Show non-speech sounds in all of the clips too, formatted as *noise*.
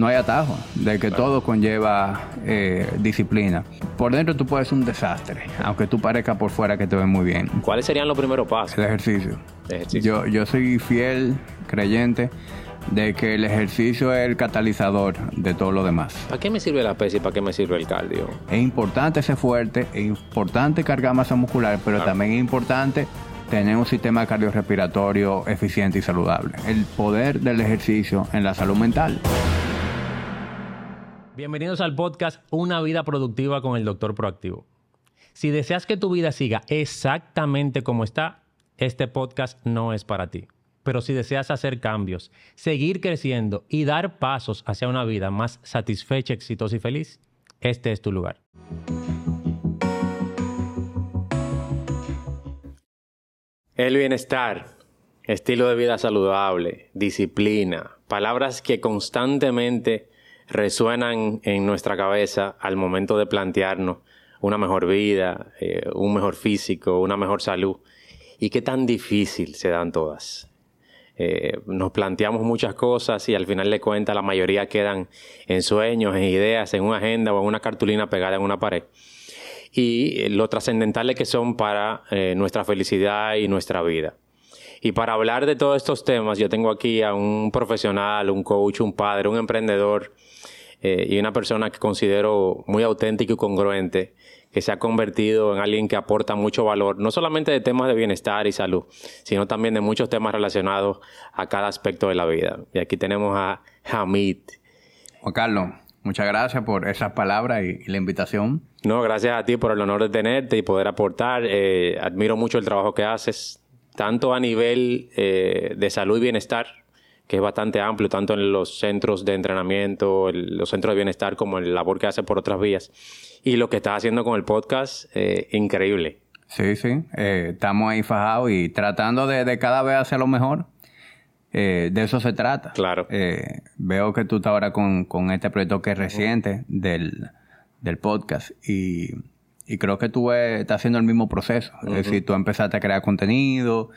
no hay atajo, de que todo conlleva eh, disciplina. Por dentro tú puedes ser un desastre, aunque tú parezcas por fuera que te ves muy bien. ¿Cuáles serían los primeros pasos? El ejercicio. El ejercicio. Yo, yo soy fiel creyente de que el ejercicio es el catalizador de todo lo demás. ¿Para qué me sirve la pesa y para qué me sirve el cardio? Es importante ser fuerte, es importante cargar masa muscular, pero también es importante tener un sistema cardiorrespiratorio eficiente y saludable. El poder del ejercicio en la salud mental. Bienvenidos al podcast Una vida productiva con el Doctor Proactivo. Si deseas que tu vida siga exactamente como está, este podcast no es para ti. Pero si deseas hacer cambios, seguir creciendo y dar pasos hacia una vida más satisfecha, exitosa y feliz, este es tu lugar. El bienestar, estilo de vida saludable, disciplina, palabras que constantemente resuenan en nuestra cabeza al momento de plantearnos una mejor vida, eh, un mejor físico, una mejor salud. Y qué tan difícil se dan todas. Eh, nos planteamos muchas cosas y al final de cuentas la mayoría quedan en sueños, en ideas, en una agenda o en una cartulina pegada en una pared. Y eh, lo trascendentales que son para nuestra felicidad y nuestra vida. Y para hablar de todos estos temas, yo tengo aquí a un profesional, un coach, un padre, un emprendedor, eh, y una persona que considero muy auténtica y congruente, que se ha convertido en alguien que aporta mucho valor, no solamente de temas de bienestar y salud, sino también de muchos temas relacionados a cada aspecto de la vida. Y aquí tenemos a Hamid. Juan Carlos, muchas gracias por esas palabras y, la invitación. No, gracias a ti por el honor de tenerte y poder aportar. Eh, admiro mucho el trabajo que haces, tanto a nivel eh, de salud y bienestar, que es bastante amplio, tanto en los centros de entrenamiento, los centros de bienestar, como en la labor que hace por otras vías. Y lo que estás haciendo con el podcast, eh, increíble. Sí, sí. Eh, estamos ahí fajados y tratando de, cada vez hacer lo mejor. Eh, de eso se trata. Claro. veo que tú estás ahora con, este proyecto que es reciente del, podcast y, creo que tú estás haciendo el mismo proceso. Es decir, tú empezaste a crear contenido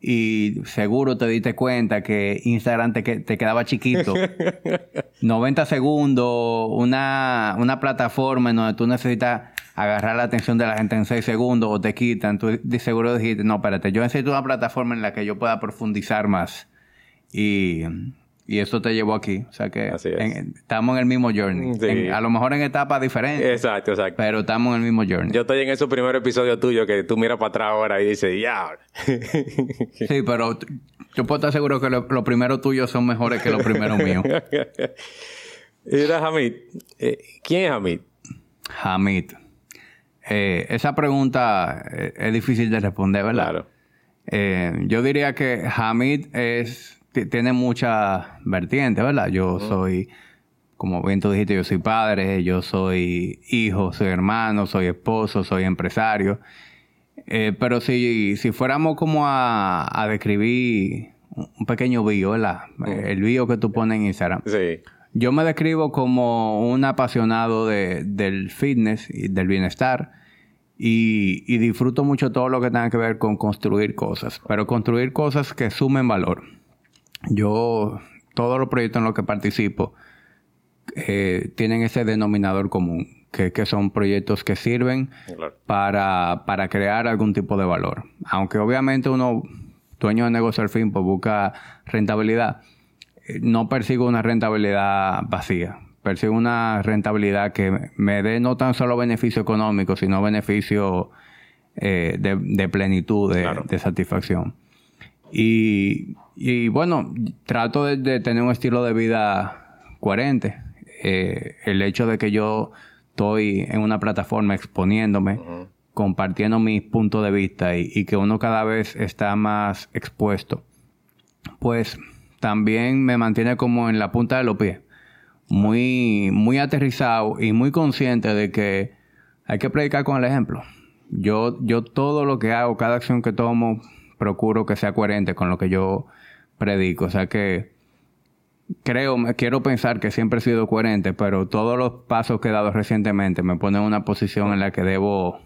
y seguro te diste cuenta que Instagram te, te quedaba chiquito. *laughs* 90 segundos, una, una plataforma en donde tú necesitas agarrar la atención de la gente en 6 segundos o te quitan. Tú de seguro dijiste, no, espérate, yo necesito una plataforma en la que yo pueda profundizar más. Y y eso te llevó aquí. O sea que estamos en el mismo journey. a lo mejor en etapas diferentes. Exacto, exacto. Pero estamos en el mismo journey. Yo estoy en ese primer episodio tuyo que tú miras para atrás ahora y dices, ya. *laughs* sí, pero yo puedo estar seguro que los primeros tuyos son mejores que los primeros míos. *laughs* Mira, Hamid. Eh, ¿Quién es Hamid? Hamid. Eh, esa pregunta eh, es difícil de responder, ¿verdad? Claro. yo diría que Hamid es tiene mucha vertiente, ¿verdad? Yo soy, como bien tú dijiste, yo soy padre, yo soy hijo, soy hermano, soy esposo, soy empresario. Eh, pero si, si fuéramos como a, describir un pequeño bio, ¿verdad? El bio que tú pones en Instagram. Sí. Yo me describo como un apasionado de, del fitness y del bienestar. Y, y, disfruto mucho todo lo que tenga que ver con construir cosas, pero construir cosas que sumen valor yo, todos los proyectos en los que participo eh, tienen ese denominador común, que, son proyectos que sirven para, para, crear algún tipo de valor. Aunque obviamente uno, dueño de negocio al fin, pues busca rentabilidad, eh, no persigo una rentabilidad vacía. Persigo una rentabilidad que me dé no tan solo beneficio económico, sino beneficio eh, de, plenitud, de satisfacción. Y, y bueno, trato de, tener un estilo de vida coherente. Eh, el hecho de que yo estoy en una plataforma exponiéndome, compartiendo mis puntos de vista y, que uno cada vez está más expuesto, pues también me mantiene como en la punta de los pies. Muy, muy aterrizado y muy consciente de que hay que predicar con el ejemplo. Yo, yo todo lo que hago, cada acción que tomo, procuro que sea coherente con lo que yo predico. O sea que creo, quiero pensar que siempre he sido coherente, pero todos los pasos que he dado recientemente me ponen en una posición en la que debo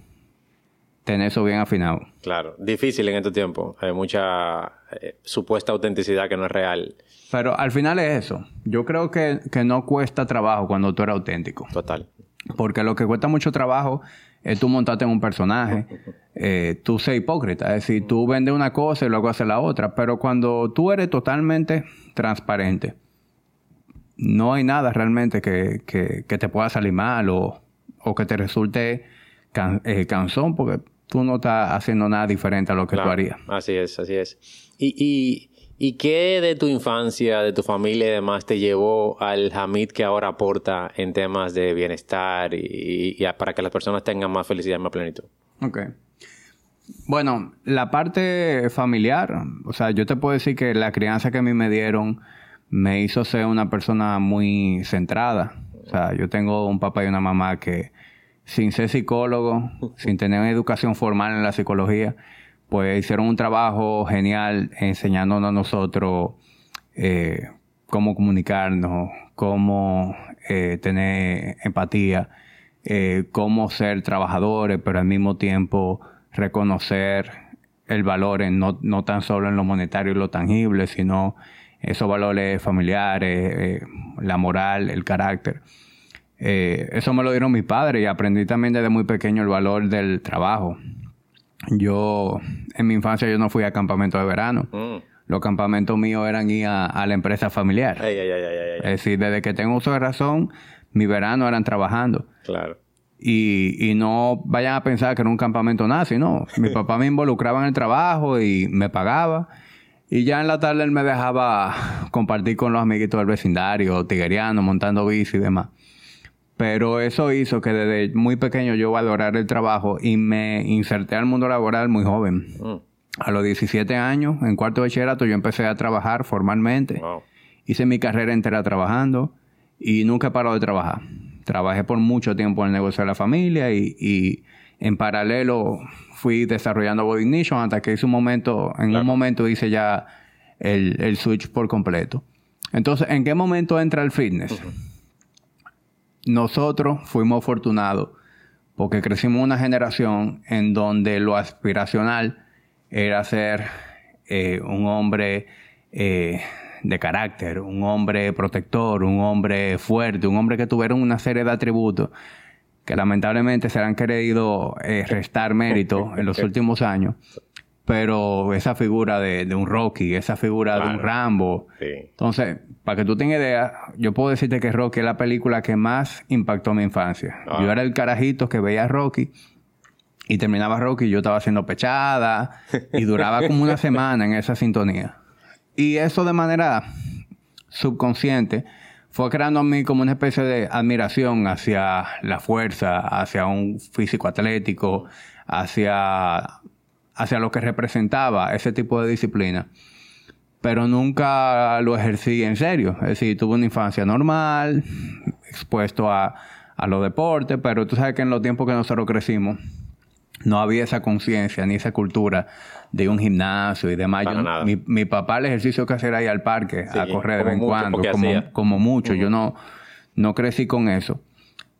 tener eso bien afinado. Claro, difícil en este tiempo. Hay mucha eh, supuesta autenticidad que no es real. Pero al final es eso. Yo creo que, que no cuesta trabajo cuando tú eres auténtico. Total. Porque lo que cuesta mucho trabajo es tú montarte en un personaje, eh, tú ser hipócrita. Es decir, tú vendes una cosa y luego haces la otra. Pero cuando tú eres totalmente transparente, no hay nada realmente que, que, que te pueda salir mal o, o que te resulte eh, cansón porque tú no estás haciendo nada diferente a lo que tú harías. Así es, así es. Y, y, ¿Y qué de tu infancia, de tu familia y demás te llevó al Hamid que ahora aporta en temas de bienestar y, y para que las personas tengan más felicidad y más plenitud? Ok. Bueno, la parte familiar, o sea, yo te puedo decir que la crianza que a mí me dieron me hizo ser una persona muy centrada. O sea, yo tengo un papá y una mamá que sin ser psicólogo, *laughs* sin tener educación formal en la psicología, pues hicieron un trabajo genial enseñándonos a nosotros eh, cómo comunicarnos, cómo eh, tener empatía, eh, cómo ser trabajadores, pero al mismo tiempo reconocer el valor en no, no tan solo en lo monetario y lo tangible, sino esos valores familiares, eh, la moral, el carácter. Eso me lo dieron mis padres y aprendí también desde muy pequeño el valor del trabajo. Yo, en mi infancia, yo no fui a campamento de verano. Mm. Los campamentos míos eran ir a, la empresa familiar. es decir, desde que tengo uso de razón, mi verano eran trabajando. Claro. Y, y, no vayan a pensar que era un campamento nazi, no. Mi papá me involucraba en el trabajo y me pagaba. Y ya en la tarde él me dejaba compartir con los amiguitos del vecindario, tigueriano, montando bici y demás. Pero eso hizo que desde muy pequeño yo valorara el trabajo y me inserté al mundo laboral muy joven. Mm. A los 17 años, en cuarto de bachillerato, yo empecé a trabajar formalmente. Hice mi carrera entera trabajando y nunca he parado de trabajar. Trabajé por mucho tiempo en el negocio de la familia y, y en paralelo fui desarrollando Body Ignition hasta que hice un momento, en un momento hice ya el, switch por completo. Entonces, ¿en qué momento entra el fitness? Nosotros fuimos afortunados porque crecimos una generación en donde lo aspiracional era ser eh, un hombre eh, de carácter, un hombre protector, un hombre fuerte, un hombre que tuviera una serie de atributos que lamentablemente se han querido eh, restar mérito en los *laughs* últimos años. Pero esa figura de, un Rocky, esa figura de un Rambo. Entonces, para que tú tengas idea, yo puedo decirte que Rocky es la película que más impactó mi infancia. Ah. Yo era el carajito que veía a Rocky y terminaba Rocky y yo estaba haciendo pechada y duraba como una *laughs* semana en esa sintonía. Y eso de manera subconsciente fue creando a mí como una especie de admiración hacia la fuerza, hacia un físico atlético, hacia, hacia lo que representaba ese tipo de disciplina. Pero nunca lo ejercí en serio. Es decir, tuve una infancia normal, expuesto a, a los deportes, pero tú sabes que en los tiempos que nosotros crecimos, no había esa conciencia ni esa cultura de un gimnasio y demás. mi, papá el ejercicio que hacía ahí al parque a correr de vez en cuando, como, mucho. Yo no, no crecí con eso.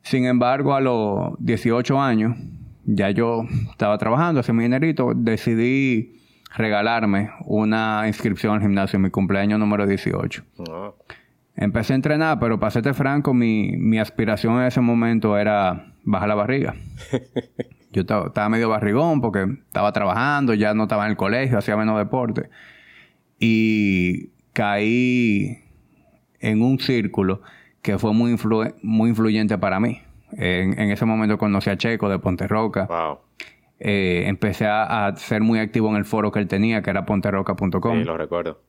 Sin embargo, a los 18 años, ya yo estaba trabajando, hacía mi dinerito, decidí regalarme una inscripción al gimnasio en mi cumpleaños número 18. Ah. Empecé a entrenar, pero para serte franco, mi, mi aspiración en ese momento era bajar la barriga. *laughs* Yo estaba medio barrigón porque estaba trabajando, ya no estaba en el colegio, hacía menos deporte. Y caí en un círculo que fue muy, muy influyente para mí. En, ese momento conocí a Checo de Ponterroca. Wow. Eh, empecé a, ser muy activo en el foro que él tenía, que era ponterroca.com. Sí, lo recuerdo.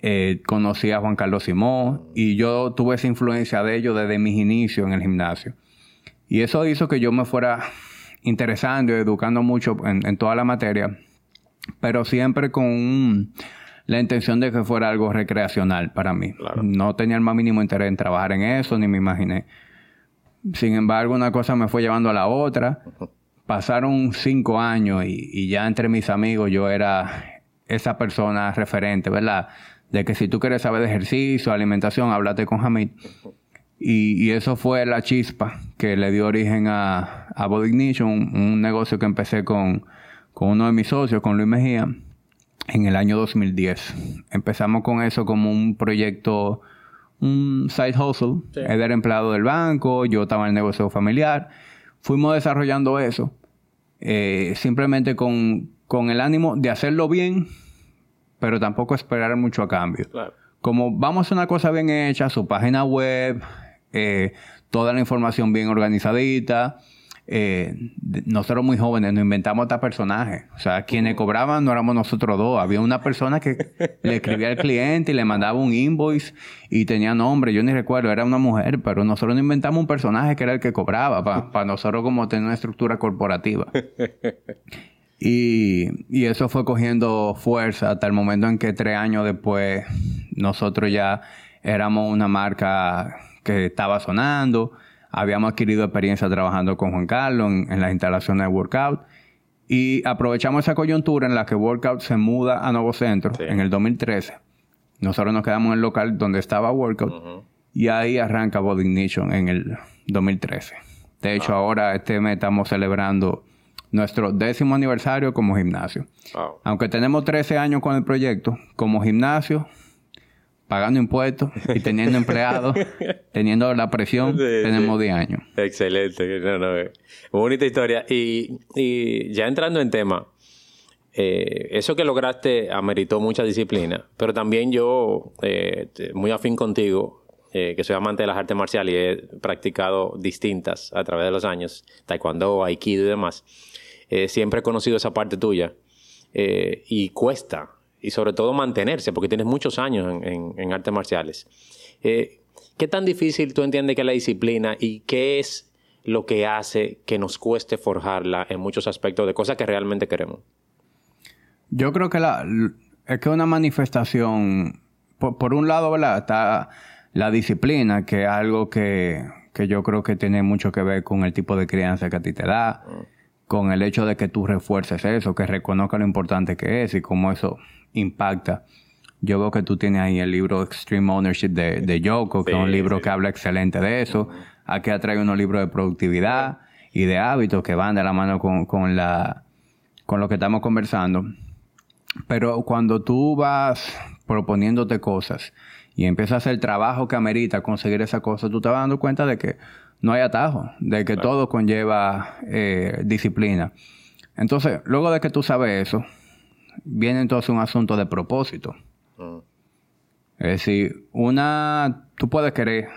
Eh, conocí a Juan Carlos Simón y yo tuve esa influencia de ellos desde mis inicios en el gimnasio. Y eso hizo que yo me fuera interesando y educando mucho en, toda la materia, pero siempre con la intención de que fuera algo recreacional para mí. No tenía el más mínimo interés en trabajar en eso, ni me imaginé. Sin embargo, una cosa me fue llevando a la otra. Pasaron cinco años y, ya entre mis amigos yo era esa persona referente, ¿verdad? De que si tú quieres saber de ejercicio, alimentación, háblate con Hamid. Y, y, eso fue la chispa que le dio origen a, a Body Ignition, un, un negocio que empecé con, con uno de mis socios, con Luis Mejía, en el año 2010. Empezamos con eso como un proyecto, un side hustle. Él era empleado del banco, yo estaba en el negocio familiar. Fuimos desarrollando eso, eh, simplemente con, con el ánimo de hacerlo bien, pero tampoco esperar mucho a cambio. Claro. Como vamos a hacer una cosa bien hecha, su página web, eh, toda la información bien organizadita. Eh, nosotros muy jóvenes nos inventamos hasta personajes. O sea, quienes cobraban no éramos nosotros dos. Había una persona que *laughs* le escribía al cliente y le mandaba un invoice y tenía nombre. Yo ni recuerdo, era una mujer, pero nosotros nos inventamos un personaje que era el que cobraba para *laughs* nosotros como tener una estructura corporativa. *laughs* Y, y eso fue cogiendo fuerza hasta el momento en que tres años después nosotros ya éramos una marca que estaba sonando, habíamos adquirido experiencia trabajando con Juan Carlos en, en las instalaciones de Workout y aprovechamos esa coyuntura en la que Workout se muda a Nuevo Centro Sí. en el 2013. Nosotros nos quedamos en el local donde estaba Workout y ahí arranca Body Ignition en el 2013. De hecho, ahora este mes estamos celebrando nuestro décimo aniversario como gimnasio. Wow. Aunque tenemos 13 años con el proyecto, como gimnasio, pagando impuestos y teniendo empleados, *laughs* teniendo la presión, Sí, tenemos sí. 10 años. Excelente. No, no, eh. Bonita historia. Y, y ya entrando en tema, eh, eso que lograste ameritó mucha disciplina, pero también yo, eh, muy afín contigo, eh, que soy amante de las artes marciales y he practicado distintas a través de los años, taekwondo, aikido y demás, siempre he conocido esa parte tuya. Y cuesta, y sobre todo mantenerse, porque tienes muchos años en, en- en artes marciales. Eh, ¿Qué tan difícil tú entiendes que es la disciplina y qué es lo que hace que nos cueste forjarla en muchos aspectos de cosas que realmente queremos? Yo creo que la, es que una manifestación, por, por un lado, ¿verdad? Está la disciplina, que es algo que, que yo creo que tiene mucho que ver con el tipo de crianza que a ti te da, con el hecho de que tú refuerces eso, que reconozca lo importante que es y cómo eso impacta. Yo veo que tú tienes ahí el libro Extreme Ownership de, de Yoko, que es un libro sí. que habla excelente de eso. Aquí atrae unos libros de productividad y de hábitos que van de la mano con, con la, con lo que estamos conversando. Pero cuando tú vas proponiéndote cosas y empiezas a hacer el trabajo que amerita conseguir esa cosa, tú te vas dando cuenta de que no hay atajo, de que todo conlleva eh, disciplina. Entonces, luego de que tú sabes eso, viene entonces un asunto de propósito. Mm. Es decir, una, tú puedes querer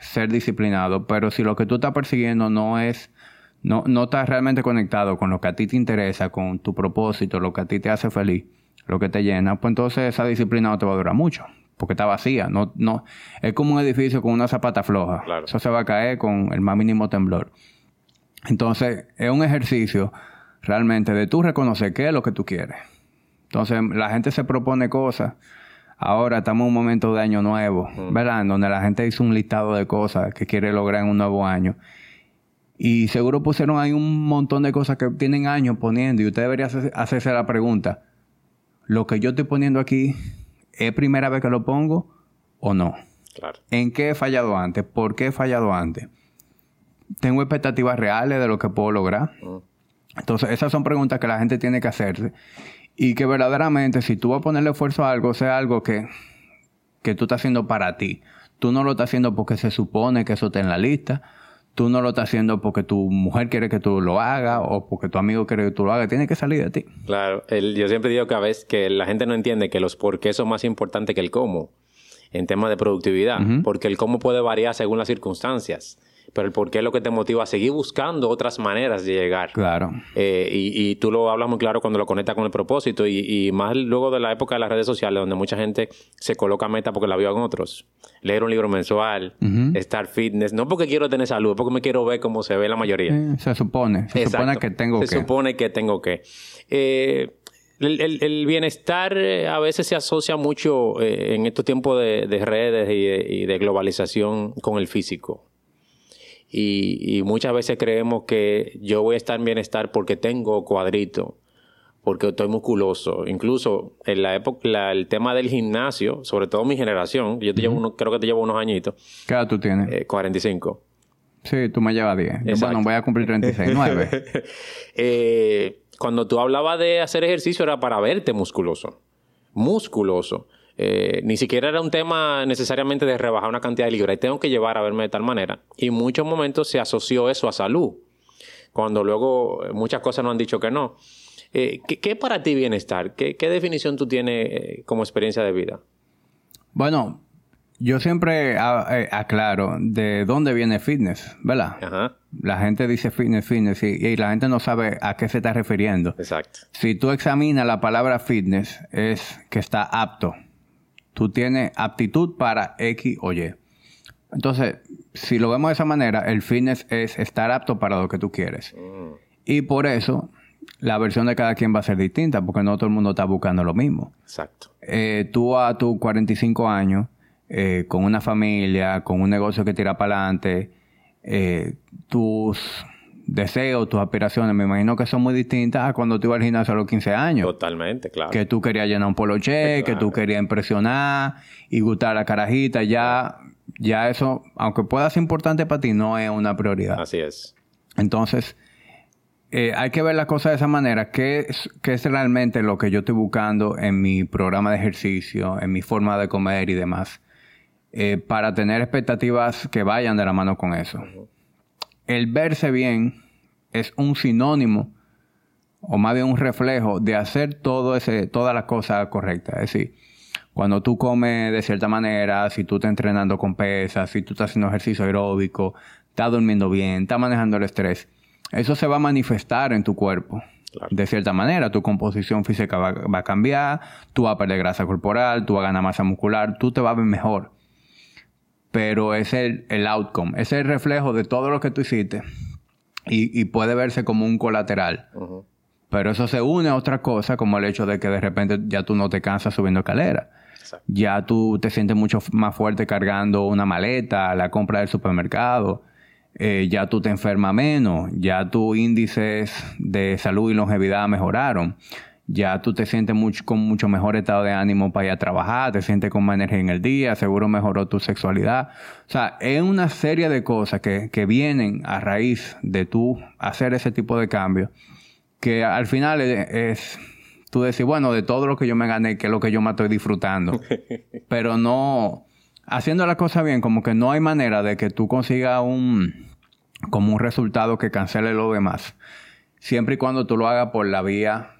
ser disciplinado, pero si lo que tú estás persiguiendo no es, no, no estás realmente conectado con lo que a ti te interesa, con tu propósito, lo que a ti te hace feliz, lo que te llena, pues entonces esa disciplina no te va a durar mucho, porque está vacía. No, no, es como un edificio con una zapata floja. Claro. Eso se va a caer con el más mínimo temblor. Entonces, es un ejercicio realmente de tú reconocer qué es lo que tú quieres. Entonces, la gente se propone cosas. Ahora estamos en un momento de año nuevo, ¿verdad? En donde la gente hizo un listado de cosas que quiere lograr en un nuevo año. Y seguro pusieron ahí un montón de cosas que tienen años poniendo. Y usted debería hacer- hacerse la pregunta: ¿lo que yo estoy poniendo aquí es primera vez que lo pongo o no? Claro. ¿En qué he fallado antes? ¿Por qué he fallado antes? ¿Tengo expectativas reales de lo que puedo lograr? Mm. Entonces, esas son preguntas que la gente tiene que hacerse. Y que verdaderamente, si tú vas a ponerle esfuerzo a algo, sea algo que, que tú estás haciendo para ti. Tú no lo estás haciendo porque se supone que eso está en la lista. Tú no lo estás haciendo porque tu mujer quiere que tú lo hagas o porque tu amigo quiere que tú lo hagas. Tiene que salir de ti. Claro, el- yo siempre digo que a veces que la gente no entiende que los por qué son más importantes que el cómo en temas de productividad, porque el cómo puede variar según las circunstancias, pero el por qué es lo que te motiva a seguir buscando otras maneras de llegar. Claro. Eh, y, y tú lo hablas muy claro cuando lo conectas con el propósito y, y más luego de la época de las redes sociales donde mucha gente se coloca meta porque la vio en otros. Leer un libro mensual, estar fitness, no porque quiero tener salud, porque me quiero ver como se ve la mayoría. Eh, se supone. Se Exacto. supone que tengo Se que. supone que tengo que. Eh, el, el- el bienestar a veces se asocia mucho eh, en estos tiempos de, de redes y de, y de globalización con el físico. Y, y muchas veces creemos que yo voy a estar en bienestar porque tengo cuadrito, porque estoy musculoso. Incluso en la época, la- el tema del gimnasio, sobre todo mi generación, yo te llevo uno- creo que te llevo unos añitos, ¿Qué edad tú tienes? eh, 45. Sí, tú me llevas 10. Bueno, voy a cumplir 36, 9. *laughs* eh, cuando tú hablabas de hacer ejercicio era para verte musculoso. Musculoso. Eh, ni siquiera era un tema necesariamente de rebajar una cantidad de libras. Tengo que llevar a verme de tal manera. Y en muchos momentos se asoció eso a salud. Cuando luego muchas cosas nos han dicho que no. Eh, ¿qué, para ti bienestar? ¿Qué, definición tú tienes eh, como experiencia de vida? Bueno, yo siempre aclaro de dónde viene fitness, ¿verdad? Ajá. La gente dice fitness, fitness, y, y, la gente no sabe a qué se está refiriendo. Exacto. Si tú examinas la palabra fitness, es que está apto tú tienes aptitud para X o Y. Entonces, si lo vemos de esa manera, el fitness es estar apto para lo que tú quieres. Mm. Y por eso, la versión de cada quien va a ser distinta, porque no todo el mundo está buscando lo mismo. Exacto. Eh, tú a tus 45 años, eh, con una familia, con un negocio que tira para adelante, eh, tus deseos, tus aspiraciones, me imagino que son muy distintas a cuando tú ibas al gimnasio a los 15 años. Totalmente, claro. Que tú querías llenar un poloche, que tú querías impresionar y gustar a la carajita, ya, ya eso, aunque pueda ser importante para ti, no es una prioridad. Así es. Entonces, eh, hay que ver las cosas de esa manera. ¿Qué es, ¿Qué es realmente lo que yo estoy buscando en mi programa de ejercicio, en mi forma de comer y demás? Eh, para tener expectativas que vayan de la mano con eso el verse bien es un sinónimo o más bien un reflejo de hacer todo ese, todas las cosas correctas. Es decir, cuando tú comes de cierta manera, si tú estás entrenando con pesas, si tú estás haciendo ejercicio aeróbico, estás durmiendo bien, estás manejando el estrés, eso se va a manifestar en tu cuerpo. De cierta manera, tu composición física va, va, a cambiar, tú vas a perder grasa corporal, tú vas a ganar masa muscular, tú te vas a ver mejor pero es el, el outcome, es el reflejo de todo lo que tú hiciste y, puede verse como un colateral. Pero eso se une a otra cosa, como el hecho de que de repente ya tú no te cansas subiendo escalera. Ya tú te sientes mucho más fuerte cargando una maleta, la compra del supermercado. Eh, ya tú te enfermas menos. Ya tus índices de salud y longevidad mejoraron ya tú te sientes mucho, con mucho mejor estado de ánimo para ir a trabajar, te sientes con más energía en el día, seguro mejoró tu sexualidad. O sea, es una serie de cosas que, que vienen a raíz de tú hacer ese tipo de cambio, que al final es, tú decir, bueno, de todo lo que yo me gané, que es lo que yo me estoy disfrutando. *laughs* Pero no, haciendo la cosa bien, como que no hay manera de que tú consigas un, como un resultado que cancele lo demás. Siempre y cuando tú lo hagas por la vía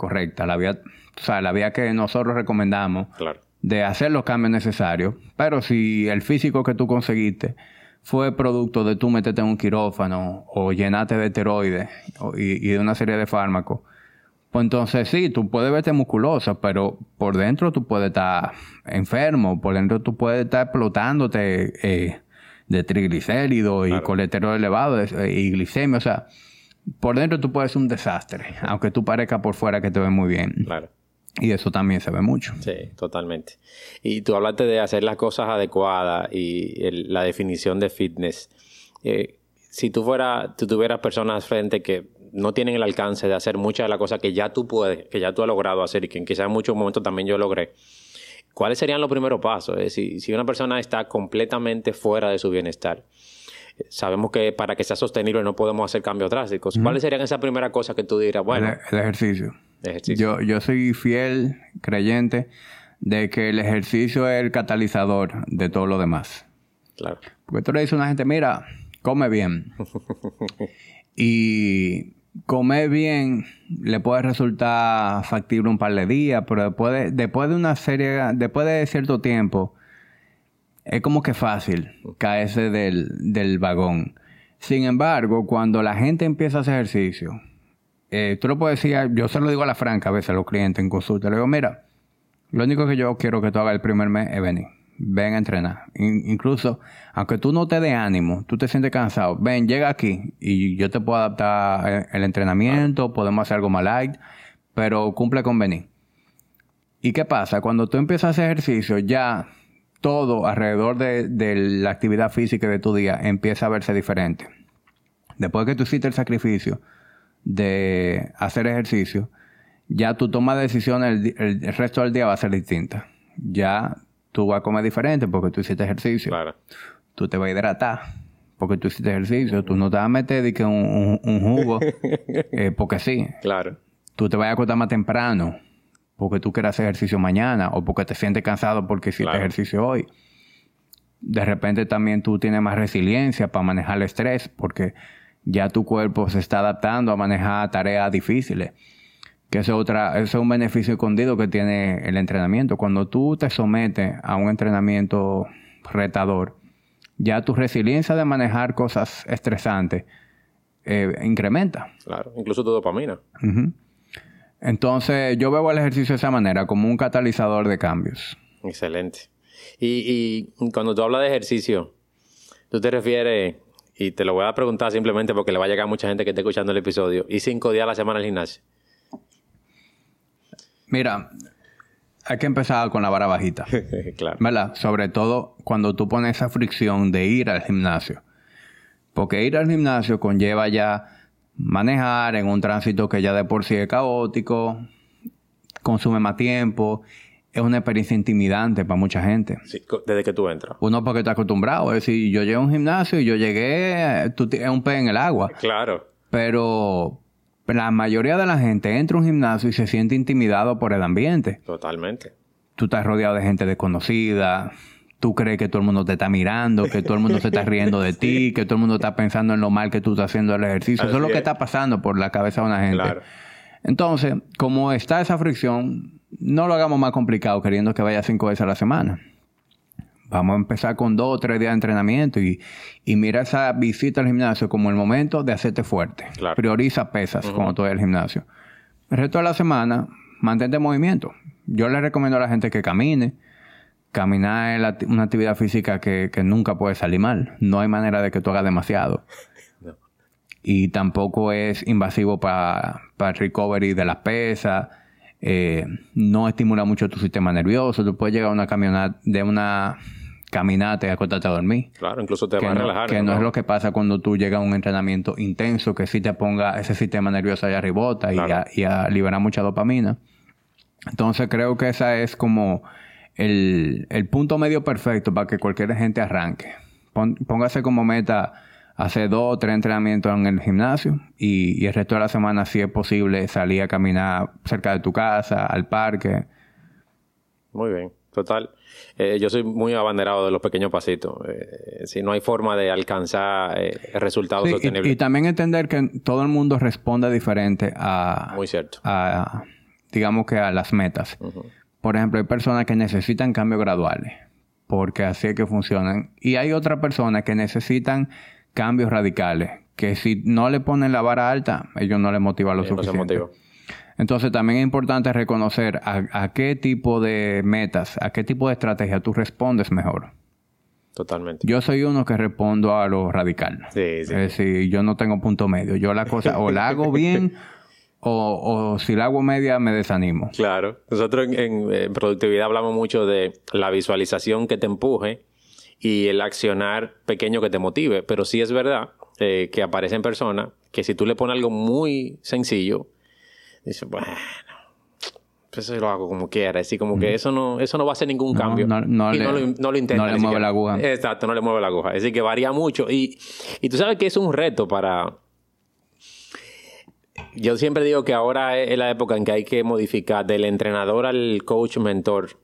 correcta, la vía, o sea, la vía que nosotros recomendamos de hacer los cambios necesarios. Pero si el físico que tú conseguiste fue producto de tú meterte en un quirófano o llenarte de esteroides y, de una serie de fármacos, pues entonces sí, tú puedes verte musculoso, pero por dentro tú puedes estar enfermo, por dentro tú puedes estar explotándote eh, de triglicéridos y colesterol elevado eh, y glicemia, o sea, por dentro tú puedes ser un desastre, aunque tú parezca por fuera que te ve muy bien. Claro. Y eso también se ve mucho. Sí, totalmente. Y tú hablaste de hacer las cosas adecuadas y la definición de fitness. Eh, si tú fuera, tú tuvieras personas frente que no tienen el alcance de hacer muchas de las cosas que ya tú puedes, que ya tú has logrado hacer y que quizás en muchos momentos también yo logré, ¿cuáles serían los primeros pasos? Es decir, si una persona está completamente fuera de su bienestar, sabemos que para que sea sostenible no podemos hacer cambios drásticos. ¿Cuáles serían esas primeras cosas que tú dirás? Bueno, el, ejercicio. Yo, yo soy fiel creyente de que el ejercicio es el catalizador de todo lo demás. Claro. Porque tú le dices a una gente, mira, come bien. *laughs* y comer bien le puede resultar factible un par de días, pero después de, después de una serie, después de cierto tiempo, es como que fácil caerse del, vagón. Sin embargo, cuando la gente empieza a hacer ejercicio, eh, tú lo puedes decir, yo se lo digo a la franca a veces a los clientes en consulta, le digo, mira, lo único que yo quiero que tú hagas el primer mes es venir. Ven a entrenar. incluso, aunque tú no te dé ánimo, tú te sientes cansado, ven, llega aquí y yo te puedo adaptar eh, el entrenamiento, podemos hacer algo más light, pero cumple con venir. ¿Y qué pasa? Cuando tú empiezas a hacer ejercicio, ya todo alrededor de, la actividad física de tu día empieza a verse diferente. Después que tú hiciste el sacrificio de hacer ejercicio, ya tu toma de decisiones el, resto del día va a ser distinta. Ya tú vas a comer diferente porque tú hiciste ejercicio. Tú te vas a hidratar porque tú hiciste ejercicio. Tú no te vas a meter un, jugo *laughs* eh, porque sí. Claro. Tú te vas a acostar más temprano porque tú quieras hacer ejercicio mañana o porque te sientes cansado porque hiciste ejercicio hoy. De repente también tú tienes más resiliencia para manejar el estrés porque ya tu cuerpo se está adaptando a manejar tareas difíciles. Que es otra, es un beneficio escondido que tiene el entrenamiento. Cuando tú te sometes a un entrenamiento retador, ya tu resiliencia de manejar cosas estresantes eh, incrementa. Claro, incluso tu dopamina. Entonces, yo veo el ejercicio de esa manera, como un catalizador de cambios. Excelente. Y, y cuando tú hablas de ejercicio, tú te refieres, y te lo voy a preguntar simplemente porque le va a llegar a mucha gente que esté escuchando el episodio, ¿y cinco días a la semana al gimnasio? Mira, hay que empezar con la vara bajita. *laughs* claro. ¿Verdad? Sobre todo cuando tú pones esa fricción de ir al gimnasio. Porque ir al gimnasio conlleva ya manejar en un tránsito que ya de por sí es caótico, consume más tiempo, es una experiencia intimidante para mucha gente. Sí, desde que tú entras. Uno porque está acostumbrado. Es decir, yo llegué a un gimnasio y yo llegué, tú es un pez en el agua. Claro. Pero la mayoría de la gente entra a un gimnasio y se siente intimidado por el ambiente. Totalmente. Tú estás rodeado de gente desconocida, tú crees que todo el mundo te está mirando, que todo el mundo se está riendo de *laughs* ti, que todo el mundo está pensando en lo mal que tú estás haciendo el ejercicio. Eso es lo que está pasando por la cabeza de una gente. Claro. Entonces, como está esa fricción, no lo hagamos más complicado queriendo que vaya cinco veces a la semana. Vamos a empezar con dos o tres días de entrenamiento y, mira esa visita al gimnasio como el momento de hacerte fuerte. Prioriza pesas cuando tú vas al gimnasio. El resto de la semana, mantente en movimiento. Yo le recomiendo a la gente que camine. Caminar es una actividad física que, nunca puede salir mal. No hay manera de que tú hagas demasiado. *laughs* Y tampoco es invasivo para el recovery de las pesas. Eh, no estimula mucho tu sistema nervioso. Tú puedes llegar a una camionata de una caminate y acostarte a dormir. Claro, incluso te va a relajar. Que ¿no? es lo que pasa cuando tú llegas a un entrenamiento intenso, que sí te ponga ese sistema nervioso allá arribota y, a, liberar mucha dopamina. Entonces creo que esa es como el, punto medio perfecto para que cualquier gente arranque. póngase como meta hacer dos o tres entrenamientos en el gimnasio y, y el resto de la semana, si es posible, salir a caminar cerca de tu casa, al parque. Muy bien, total. Eh, yo soy muy abanderado de los pequeños pasitos. Eh, si no hay forma de alcanzar eh, resultados sostenibles. Y, también entender que todo el mundo responde diferente a... Muy cierto. A, digamos que a las metas. Por ejemplo, hay personas que necesitan cambios graduales. Porque así es que funcionan. Y hay otras personas que necesitan cambios radicales. Que si no le ponen la vara alta, ellos no les motiva lo suficiente. Entonces también es importante reconocer a, qué tipo de metas, a qué tipo de estrategia tú respondes mejor. Totalmente. Yo soy uno que respondo a lo radical. Sí, sí. Es decir, yo no tengo punto medio. Yo la cosa o la hago bien *laughs* o, si la hago media me desanimo. Claro. Nosotros en, productividad hablamos mucho de la visualización que te empuje y el accionar pequeño que te motive. Pero sí es verdad eh, que aparecen personas que si tú le pones algo muy sencillo, Dice, bueno, pues eso lo hago como quiera. Así como que eso no, eso no va a hacer ningún cambio. No, no, y le, no, lo, no lo intenta. No le mueve la aguja. Exacto, no le mueve la aguja. Así que varía mucho. Y, y tú sabes que es un reto para... Yo siempre digo que ahora es la época en que hay que modificar del entrenador al coach mentor.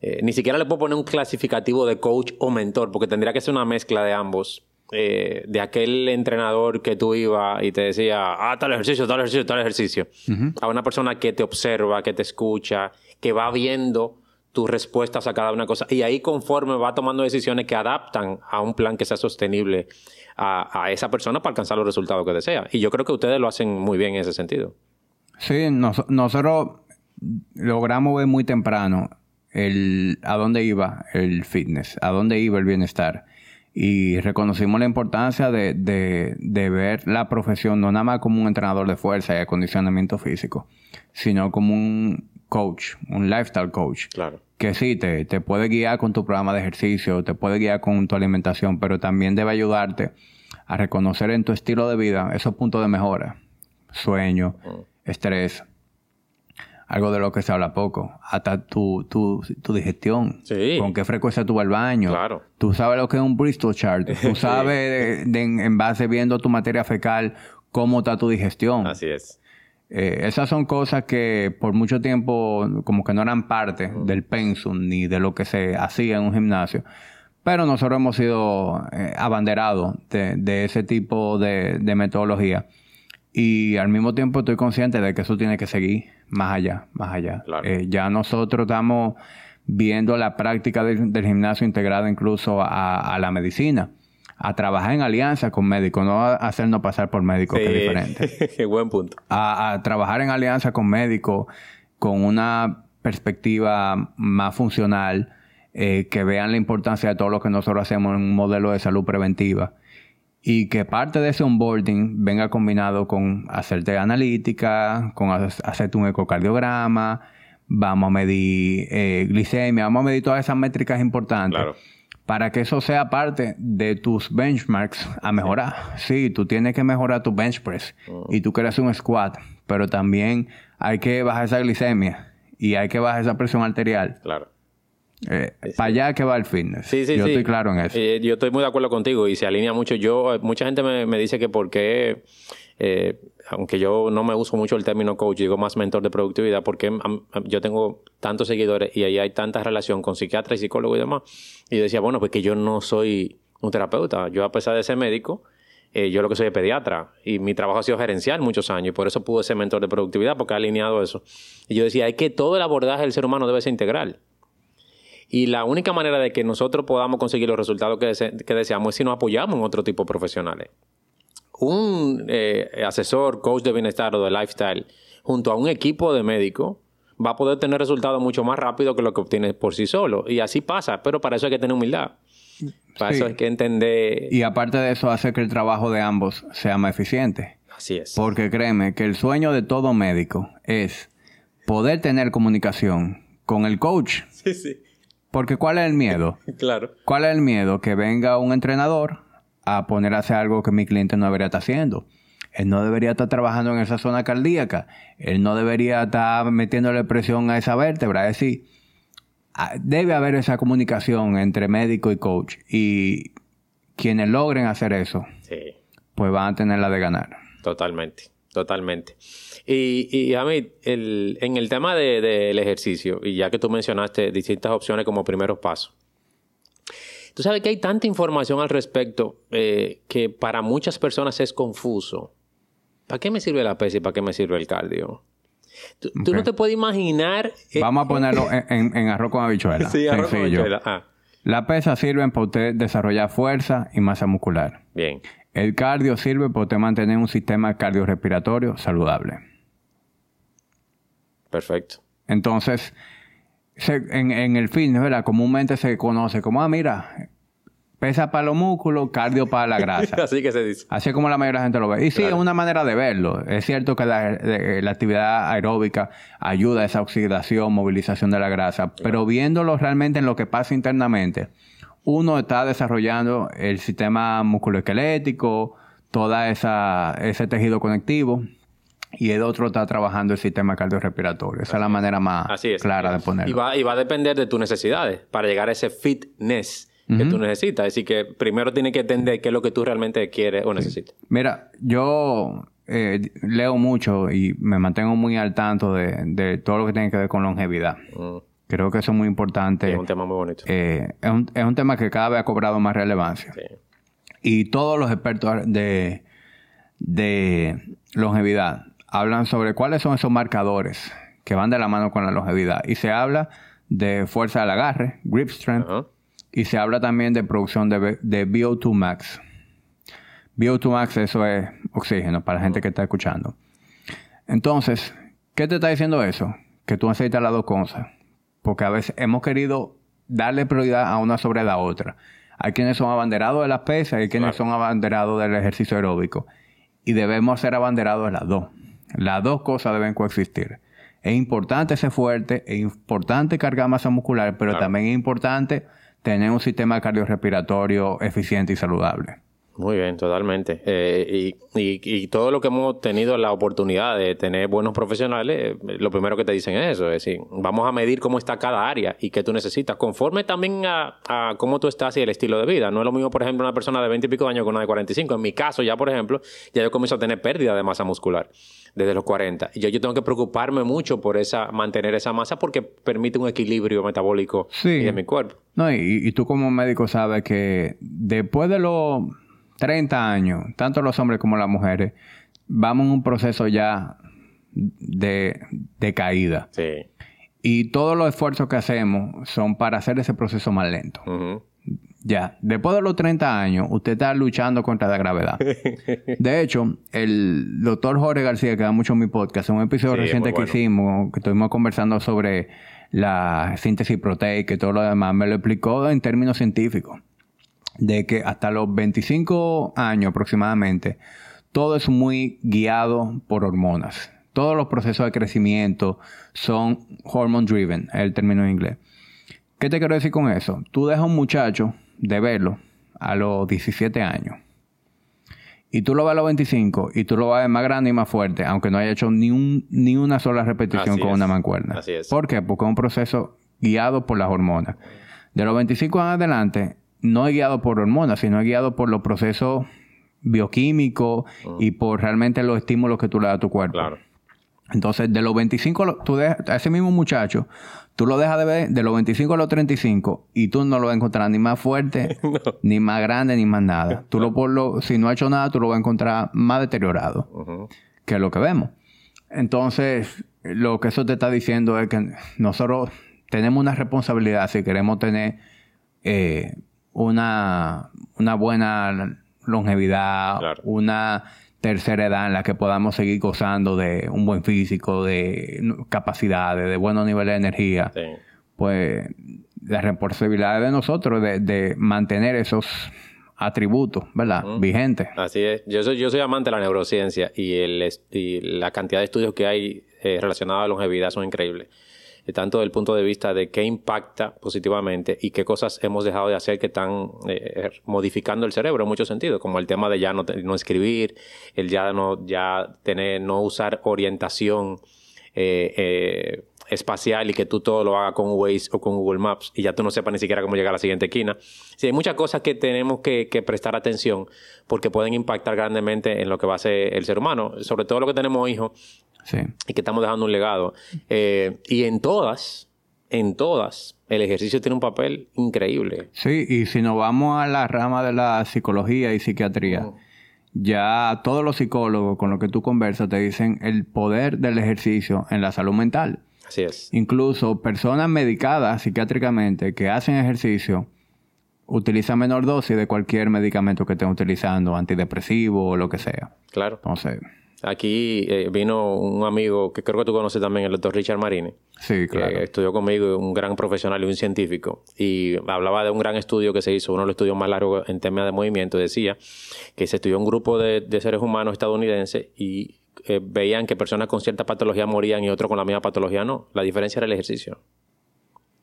Eh, ni siquiera le puedo poner un clasificativo de coach o mentor, porque tendría que ser una mezcla de ambos. Eh, de aquel entrenador que tú ibas y te decía, ah, tal ejercicio, tal ejercicio, tal ejercicio, a una persona que te observa, que te escucha, que va viendo tus respuestas a cada una cosa y ahí conforme va tomando decisiones que adaptan a un plan que sea sostenible a, esa persona para alcanzar los resultados que desea. Y yo creo que ustedes lo hacen muy bien en ese sentido. Sí, nosotros logramos ver muy temprano el, a dónde iba el fitness, a dónde iba el bienestar y reconocimos la importancia de, de, ver la profesión no nada más como un entrenador de fuerza y acondicionamiento físico, sino como un coach, un lifestyle coach. Claro. Que sí, te, te puede guiar con tu programa de ejercicio, te puede guiar con tu alimentación, pero también debe ayudarte a reconocer en tu estilo de vida esos puntos de mejora. Sueño, mm. estrés, algo de lo que se habla poco, hasta tu, tu, tu digestión. Sí. Con qué frecuencia tú vas al baño. Claro. Tú sabes lo que es un Bristol chart. *laughs* Tú sabes, de- de- en, en base viendo tu materia fecal, cómo está tu digestión. Así es. Eh, esas son cosas que por mucho tiempo como que no eran parte del pensum ni de lo que se hacía en un gimnasio. Pero nosotros hemos sido eh, abanderados de, de ese tipo de, de metodología. Y al mismo tiempo estoy consciente de que eso tiene que seguir más allá, más allá. Claro. Eh, ya nosotros estamos viendo la práctica del, del gimnasio integrada incluso a, a la medicina. A trabajar en alianza con médicos, no a hacernos pasar por médicos, que es diferente *laughs* Qué buen punto. a, a trabajar en alianza con médicos con una perspectiva más funcional, eh, que vean la importancia de todo lo que nosotros hacemos en un modelo de salud preventiva y que parte de ese onboarding venga combinado con hacerte analítica, con ha- hacerte un ecocardiograma, vamos a medir eh, glicemia, vamos a medir todas esas métricas importantes Claro. Para que eso sea parte de tus benchmarks a mejorar. Sí, tú tienes que mejorar tu bench press y tú quieres hacer un squat, pero también hay que bajar esa glicemia y hay que bajar esa presión arterial. Claro. Eh, Para allá que va el fitness. Sí, sí, Yo estoy claro en eso. Eh, yo estoy muy de acuerdo contigo y se alinea mucho. Yo, eh, mucha gente me, me dice que por qué, eh, aunque yo no me uso mucho el término coach, digo más mentor de productividad, porque yo tengo tantos seguidores y ahí hay tanta relación con psiquiatra y psicólogo y demás. Y yo decía, bueno, pues que yo no soy un terapeuta. Yo, a pesar de ser médico, eh, yo lo que soy es pediatra y mi trabajo ha sido gerencial muchos años y por eso pude ser mentor de productividad porque ha alineado eso. Y yo decía, es que todo el abordaje del ser humano debe ser integral. Y la única manera de que nosotros podamos conseguir los resultados que, que deseamos es si nos apoyamos en otro tipo de profesionales. Un eh, asesor, coach de bienestar o de lifestyle, junto a un equipo de médicos, va a poder tener resultados mucho más rápido que lo que obtiene por sí solo. Y así pasa, pero para eso hay que tener humildad. Para Sí. eso hay que entender. Y aparte de eso, hace que el trabajo de ambos sea más eficiente. Así es. Porque créeme que el sueño de todo médico es poder tener comunicación con el coach. Sí, sí. Porque ¿cuál es el miedo? *laughs* Claro. ¿Cuál es el miedo? Que venga un entrenador a poner a hacer algo que mi cliente no debería estar haciendo. Él no debería estar trabajando en esa zona cardíaca. Él no debería estar metiéndole presión a esa vértebra. Es decir, debe haber esa comunicación entre médico y coach. Y quienes logren hacer eso, Sí. pues van a tener la de ganar. Totalmente, totalmente. Y, y a mí, el, en el tema de- del ejercicio, y ya que tú mencionaste distintas opciones como primeros pasos, tú sabes que hay tanta información al respecto eh, que para muchas personas es confuso. ¿Para qué me sirve la pesa y para qué me sirve el cardio? Tú, no te puedes imaginar... eh, Vamos a ponerlo en, en- en arroz con habichuela. *laughs* sí, arroz con Sencillo. habichuela. Ah, La pesa sirven para usted desarrollar fuerza y masa muscular. bien, El cardio sirve para usted mantener un sistema cardiorrespiratorio saludable. perfecto. Entonces, se- en, en el fitness, ¿verdad? Comúnmente se conoce como, ah, mira, pesa para los músculos, cardio para la grasa. *laughs* Así que se dice. Así es como la mayoría de la gente lo ve. Y sí, Claro. es una manera de verlo. Es cierto que la, de- la actividad aeróbica ayuda a esa oxidación, movilización de la grasa, pero viéndolo realmente en lo que pasa internamente, uno está desarrollando el sistema musculoesquelético, toda esa ese tejido conectivo, y el otro está trabajando el sistema cardiorrespiratorio. Esa es la manera más Así es. clara de Y ponerlo. va, y va a depender de tus necesidades para llegar a ese fitness que tú necesitas. Así que primero tienes que entender qué es lo que tú realmente quieres o necesitas. Mira, yo eh, leo mucho y me mantengo muy al tanto de, de todo lo que tiene que ver con longevidad. Mm, Creo que eso es muy importante. es un tema muy bonito. Eh, es, un, es un tema que cada vez ha cobrado más relevancia. Sí. Y todos los expertos de, de longevidad hablan sobre cuáles son esos marcadores que van de la mano con la longevidad. Y se habla de fuerza del agarre, grip strength, y se habla también de producción de, de VO2 max. VO2 max, eso es oxígeno para la gente que está escuchando. Entonces, ¿qué te está diciendo eso? Que tú necesitas las dos cosas. Porque a veces hemos querido darle prioridad a una sobre la otra. Hay quienes son abanderados de las pesas y hay quienes son abanderados del ejercicio aeróbico. Y debemos ser abanderados de las dos. Las dos cosas deben coexistir. Es importante ser fuerte, es importante cargar masa muscular, pero Claro. también es importante tener un sistema cardiorrespiratorio eficiente y saludable. Muy bien, totalmente. Eh, y, y, todo lo que hemos tenido la oportunidad de tener buenos profesionales, eh, lo primero que te dicen es eso, es decir, vamos a medir cómo está cada área y qué tú necesitas, conforme también a, a, cómo tú estás y el estilo de vida. No es lo mismo, por ejemplo, una persona de 20 y pico de años con una de 45. En mi caso, ya, por ejemplo, ya yo comienzo a tener pérdida de masa muscular desde los 40. Y yo, yo tengo que preocuparme mucho por esa, mantener esa masa porque permite un equilibrio metabólico de mi cuerpo. No, y, y tú como médico sabes que después de los 30 años, tanto los hombres como las mujeres, vamos en un proceso ya de, de caída. Sí. Y todos los esfuerzos que hacemos son para hacer ese proceso más lento. Ya, después de los 30 años, usted está luchando contra la gravedad. *laughs* De hecho, el doctor Jorge García, que da mucho en mi podcast, en un episodio reciente que hicimos, que estuvimos conversando sobre la síntesis proteica y todo lo demás, me lo explicó en términos científicos de que hasta los 25 años aproximadamente, todo es muy guiado por hormonas. Todos los procesos de crecimiento son hormone driven, es el término en inglés. ¿Qué te quiero decir con eso? Tú dejas a un muchacho de verlo a los 17 años. Y tú lo ves a los 25 y tú lo vas a ver más grande y más fuerte, aunque no haya hecho ni, un, ni una sola repetición con una mancuerna. Así es. ¿Por qué? Porque es un proceso guiado por las hormonas. De los 25 en adelante, no es guiado por hormonas, sino es guiado por los procesos bioquímicos y por realmente los estímulos que tú le das a tu cuerpo. Claro. Entonces, de los 25, tú dejas, a ese mismo muchacho, tú lo dejas de ver de los 25 a los 35 y tú no lo vas a encontrar ni más fuerte, *laughs* ni más grande, ni más nada. *laughs* Tú lo, por lo, si no ha hecho nada, tú lo vas a encontrar más deteriorado que lo que vemos. Entonces, lo que eso te está diciendo es que nosotros tenemos una responsabilidad si queremos tener eh, una, una buena longevidad, una tercera edad en la que podamos seguir gozando de un buen físico, de capacidades, de buenos niveles de energía, pues la responsabilidad de nosotros de, de mantener esos atributos, ¿verdad? Vigentes. Así es. Yo soy, yo soy amante de la neurociencia y, el, y la cantidad de estudios que hay eh, relacionados a la longevidad son increíbles tanto desde el punto de vista de qué impacta positivamente y qué cosas hemos dejado de hacer que están eh, modificando el cerebro en muchos sentidos, como el tema de ya no, no escribir, el ya no, ya tener, no usar orientación eh, eh, espacial y que tú todo lo hagas con Waze o con Google Maps y ya tú no sepas ni siquiera cómo llegar a la siguiente esquina. Sí, hay muchas cosas que tenemos que, que, prestar atención porque pueden impactar grandemente en lo que va a ser el ser humano, sobre todo lo que tenemos hijos y que estamos dejando un legado. Eh, y en todas, en todas, el ejercicio tiene un papel increíble. Sí, y si nos vamos a la rama de la psicología y psiquiatría, ya todos los psicólogos con los que tú conversas te dicen el poder del ejercicio en la salud mental. Así es. Incluso personas medicadas psiquiátricamente que hacen ejercicio utilizan menor dosis de cualquier medicamento que estén utilizando, antidepresivo o lo que sea. Claro. Entonces, Aquí eh, vino un amigo que creo que tú conoces también, el doctor Richard Marini. Sí, claro. Que estudió conmigo, un gran profesional y un científico. Y hablaba de un gran estudio que se hizo, uno de los estudios más largos en temas de movimiento. Decía que se estudió un grupo de, seres humanos estadounidenses y eh, veían que personas con cierta patología morían y otros con la misma patología no. La diferencia era el ejercicio.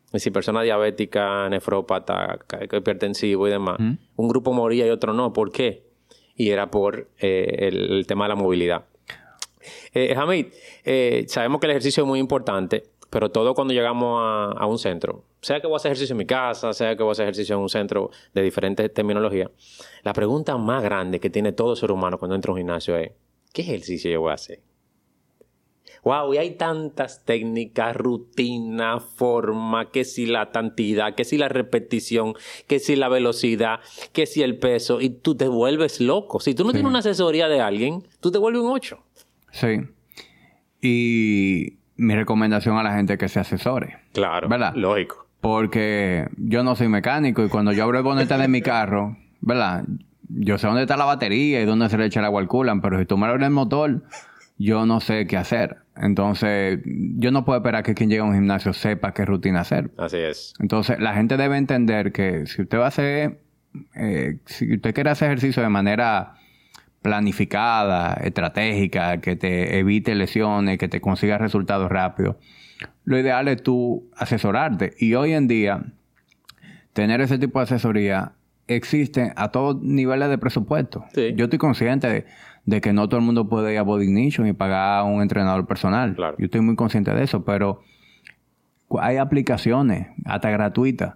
Es decir, persona diabética, nefrópata, hipertensivo y demás. Un grupo moría y otro no. ¿Por qué? y era por eh, el, tema de la movilidad. Eh, Hamid, sabemos que el ejercicio es muy importante, pero todo cuando llegamos a, un centro, sea que voy a hacer ejercicio en mi casa, sea que voy a hacer ejercicio en un centro de diferentes terminologías, la pregunta más grande que tiene todo ser humano cuando entra a un gimnasio es, ¿qué ejercicio yo voy a hacer? Wow, y hay tantas técnicas, rutina, forma, que si la cantidad, que si la repetición, que si la velocidad, que si el peso, y tú te vuelves loco. Si tú no tienes una asesoría de alguien, tú te vuelves un 8. Sí. Y mi recomendación a la gente es que se asesore. Claro. ¿Verdad? Lógico. Porque yo no soy mecánico y cuando yo abro el bonete de mi carro, ¿verdad? Yo sé dónde está la batería y dónde se le echa el agua al culan, pero si tú me abres el motor, yo no sé qué hacer. Entonces, yo no puedo esperar que quien llegue a un gimnasio sepa qué rutina hacer. Así es. Entonces, la gente debe entender que si usted va a hacer, eh, si usted quiere hacer ejercicio de manera planificada, estratégica, que te evite lesiones, que te consiga resultados rápidos, lo ideal es tú asesorarte. Y hoy en día, tener ese tipo de asesoría existen a todos niveles de presupuesto. Sí. Yo estoy consciente de, de que no todo el mundo puede ir a Body Ignition y pagar a un entrenador personal. Claro. Yo estoy muy consciente de eso, pero hay aplicaciones, hasta gratuitas,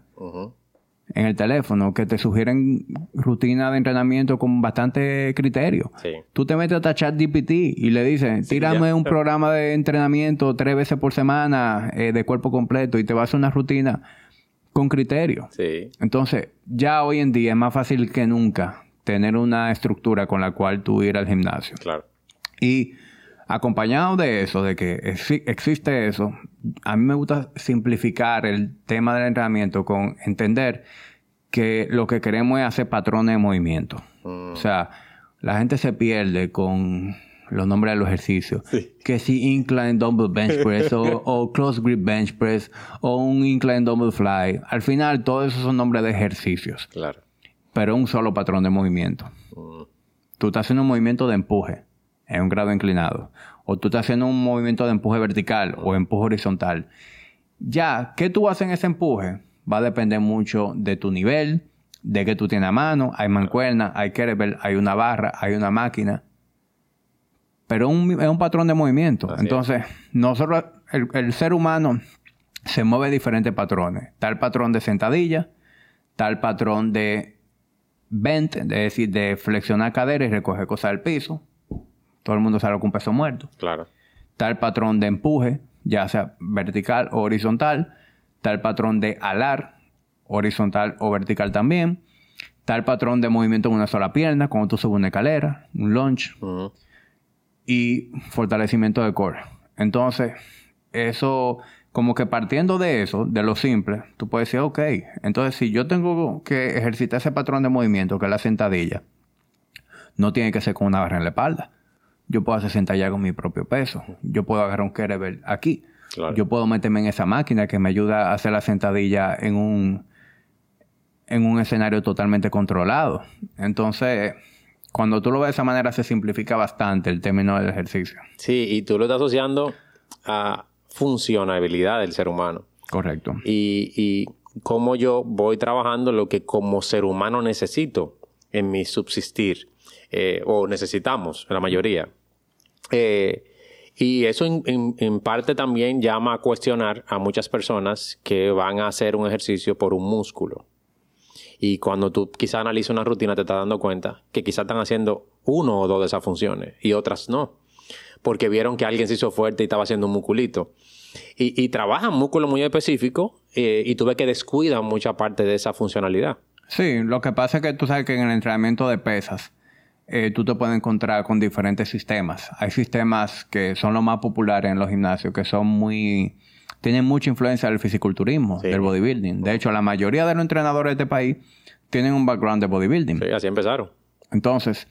en el teléfono que te sugieren rutinas de entrenamiento con bastante criterio. Sí. Tú te metes a ChatGPT y le dices, tírame ya. un *laughs* programa de entrenamiento tres veces por semana eh, de cuerpo completo y te va a hacer una rutina con criterio. Sí. Entonces, ya hoy en día es más fácil que nunca tener una estructura con la cual tú ir al gimnasio. Claro. Y acompañado de eso, de que exi- existe eso, a mí me gusta simplificar el tema del entrenamiento con entender que lo que queremos es hacer patrones de movimiento. Mm. O sea, la gente se pierde con los nombres de los ejercicios. Sí. Que si incline dumbbell bench press o, o close grip bench press o un incline dumbbell fly. Al final, todos esos son nombres de ejercicios, Claro. pero un solo patrón de movimiento. Mm. Tú estás haciendo un movimiento de empuje en un grado inclinado. O tú estás haciendo un movimiento de empuje vertical o empuje horizontal. Ya, ¿qué tú haces en ese empuje? Va a depender mucho de tu nivel, de que tú tienes a mano, hay mancuerna, hay kettlebell, hay una barra, hay una máquina. Pero un- es un patrón de movimiento. Así Entonces, nosotros, el, el ser humano se mueve diferentes patrones. El patrón de sentadilla, el patrón de bent, es decir, de flexionar cadera y recoger cosas del piso. Todo el mundo sabe con un peso muerto. Claro. El patrón de empuje, ya sea vertical o horizontal. El patrón de alar, horizontal o vertical también. El patrón de movimiento en una sola pierna, cuando tú subes una escalera, un lunge Ujú. Y fortalecimiento de core. Entonces, eso, como que partiendo de eso, de lo simple, tú puedes decir, ok, entonces si yo tengo que ejercitar ese patrón de movimiento, que es la sentadilla, no tiene que ser con una barra en la espalda. Yo puedo hacer sentadilla con mi propio peso. Yo puedo agarrar un kettlebell aquí. Claro. Yo puedo meterme en esa máquina que me ayuda a hacer la sentadilla en un, en un escenario totalmente controlado. Entonces, cuando tú lo ves de esa manera, se simplifica bastante el término del ejercicio. Sí, y tú lo estás asociando a funcionabilidad del ser humano. Correcto. y, y cómo yo voy trabajando lo que como ser humano necesito en mi subsistir, eh, o necesitamos, la mayoría. Eh, y eso en, en- en parte también llama a cuestionar a muchas personas que van a hacer un ejercicio por un músculo. Y cuando tú quizás analizas una rutina te estás dando cuenta que quizás están haciendo uno o dos de esas funciones y otras no. Porque vieron que alguien se hizo fuerte y estaba haciendo un musculito. Y, trabajan músculos muy específicos eh, y tú ves que descuidan mucha parte de esa funcionalidad. Sí, lo que pasa es que tú sabes que en el entrenamiento de pesas, eh, tú te puedes encontrar con diferentes sistemas. Hay sistemas que son los más populares en los gimnasios, que son muy... tienen mucha influencia del fisiculturismo, Sí. del bodybuilding. De hecho, la mayoría de los entrenadores de este país tienen un background de bodybuilding. Sí, así empezaron. Entonces,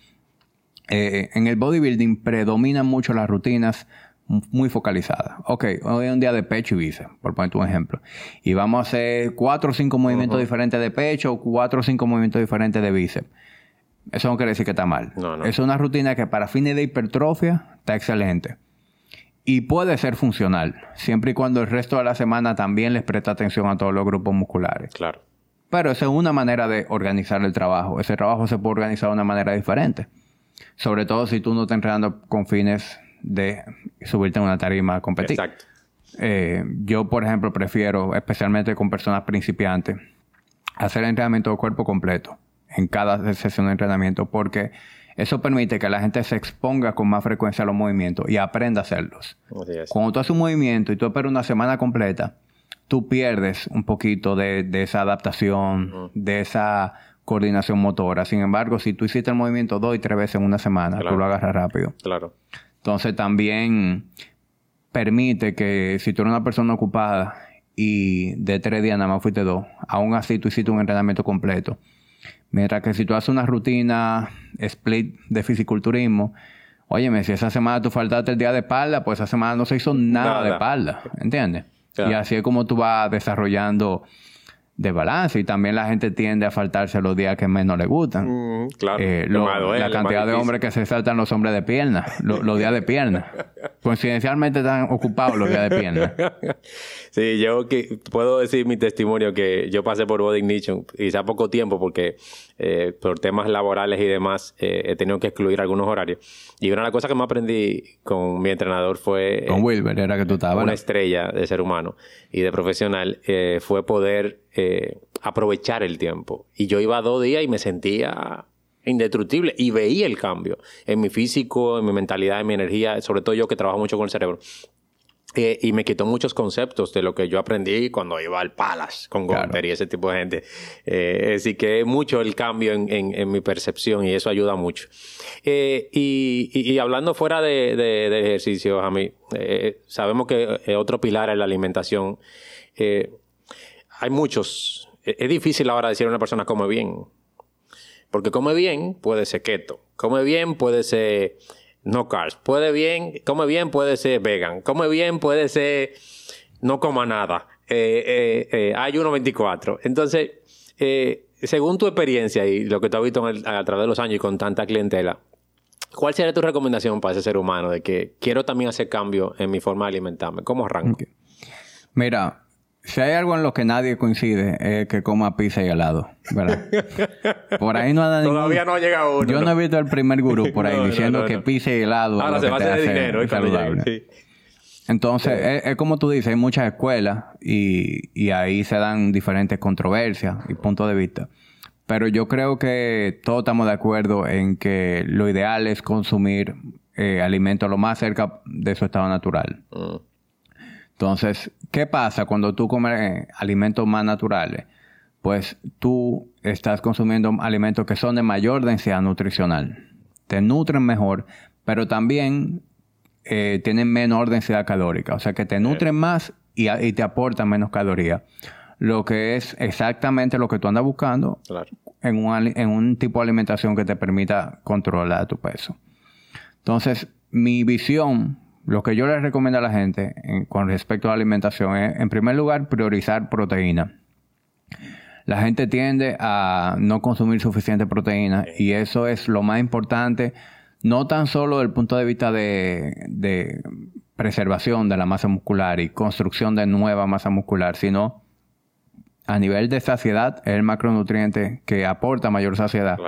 eh, en el bodybuilding predominan mucho las rutinas muy focalizadas. Ok, hoy es un día de pecho y bíceps, por ponerte un ejemplo. Y vamos a hacer cuatro o cinco movimientos diferentes de pecho cuatro o cinco movimientos diferentes de bíceps. Eso no quiere decir que está mal. No, no. Es una rutina que para fines de hipertrofia está excelente. Y puede ser funcional, siempre y cuando el resto de la semana también les presta atención a todos los grupos musculares. Claro. Pero esa es una manera de organizar el trabajo. Ese trabajo se puede organizar de una manera diferente. Sobre todo si tú no estás entrenando con fines de subirte a una tarima a competir. Exacto. Eh, yo, por ejemplo, prefiero, especialmente con personas principiantes, hacer entrenamiento de cuerpo completo en cada sesión de entrenamiento porque eso permite que la gente se exponga con más frecuencia a los movimientos y aprenda a hacerlos. Cuando tú haces un movimiento y tú esperas una semana completa, tú pierdes un poquito de, de esa adaptación, de esa coordinación motora. Sin embargo, si tú hiciste el movimiento dos y tres veces en una semana, Claro. tú lo agarras rápido. Claro. Entonces también permite que si tú eres una persona ocupada y de tres días nada más fuiste dos, aún así tú hiciste un entrenamiento completo. Mientras que si tú haces una rutina split de fisiculturismo, óyeme, si esa semana tú faltaste el día de espalda, pues esa semana no se hizo nada, Nada. de espalda, ¿entiendes? Y así es como tú vas desarrollando de balance y también la gente tiende a faltarse los días que menos le gustan. Mm, claro. Eh, Lo duele, la cantidad de hombres que se saltan los hombres de pierna, lo- los días de pierna. *laughs* coincidencialmente están ocupados los días de pierna. *laughs* sí, yo que, puedo decir mi testimonio que yo pasé por Body Ignition, quizá poco tiempo porque eh, por temas laborales y demás eh, he tenido que excluir algunos horarios. Y una de las cosas que me aprendí con mi entrenador fue... Con Wilber era que tú estabas. Una estrella de ser humano y de profesional eh, fue poder aprovechar el tiempo. Y yo iba dos días y me sentía indestructible y veía el cambio en mi físico, en mi mentalidad, en mi energía, sobre todo yo que trabajo mucho con el cerebro. Eh, y me quitó muchos conceptos de lo que yo aprendí cuando iba al Palace con Gunter y ese tipo de gente. Eh, así que mucho el cambio en, en, mi percepción y eso ayuda mucho. Eh, y, y, hablando fuera de, de, de ejercicio, a mí, eh, sabemos que otro pilar es la alimentación. hay muchos. Es difícil ahora decir a una persona come bien. Porque come bien, puede ser keto. Come bien, puede ser no carbs. Puede bien, come bien, puede ser vegan. Come bien, puede ser no coma nada. Eh, eh, eh hay 1.24. Entonces, eh, según tu experiencia y lo que tú has visto a través de los años y con tanta clientela, ¿cuál sería tu recomendación para ese ser humano de que quiero también hacer cambio en mi forma de alimentarme? ¿Cómo arranco? Mira, si hay algo en lo que nadie coincide, es que coma pizza y helado, ¿verdad? *laughs* Por ahí no ha Todavía no ha llegado uno. Yo no, he visto el primer gurú por ahí *laughs* diciendo que pizza y helado Ahora se va a hacer dinero y saludable. Entonces, es, como tú dices, hay muchas escuelas y, y ahí se dan diferentes controversias y puntos de vista. Pero yo creo que todos estamos de acuerdo en que lo ideal es consumir eh, alimentos lo más cerca de su estado natural. Mm. Entonces, ¿qué pasa cuando tú comes eh, alimentos más naturales? Pues tú estás consumiendo alimentos que son de mayor densidad nutricional. Te nutren mejor, pero también eh, tienen menor densidad calórica. O sea que te nutren más y, te aportan menos calorías. Lo que es exactamente lo que tú andas buscando en, un, en un tipo de alimentación que te permita controlar tu peso. Entonces, mi visión lo que yo les recomiendo a la gente con respecto a la alimentación es, en primer lugar, priorizar proteína. La gente tiende a no consumir suficiente proteína y eso es lo más importante, no tan solo desde el punto de vista de, preservación de la masa muscular y construcción de nueva masa muscular, sino a nivel de saciedad, el macronutriente que aporta mayor saciedad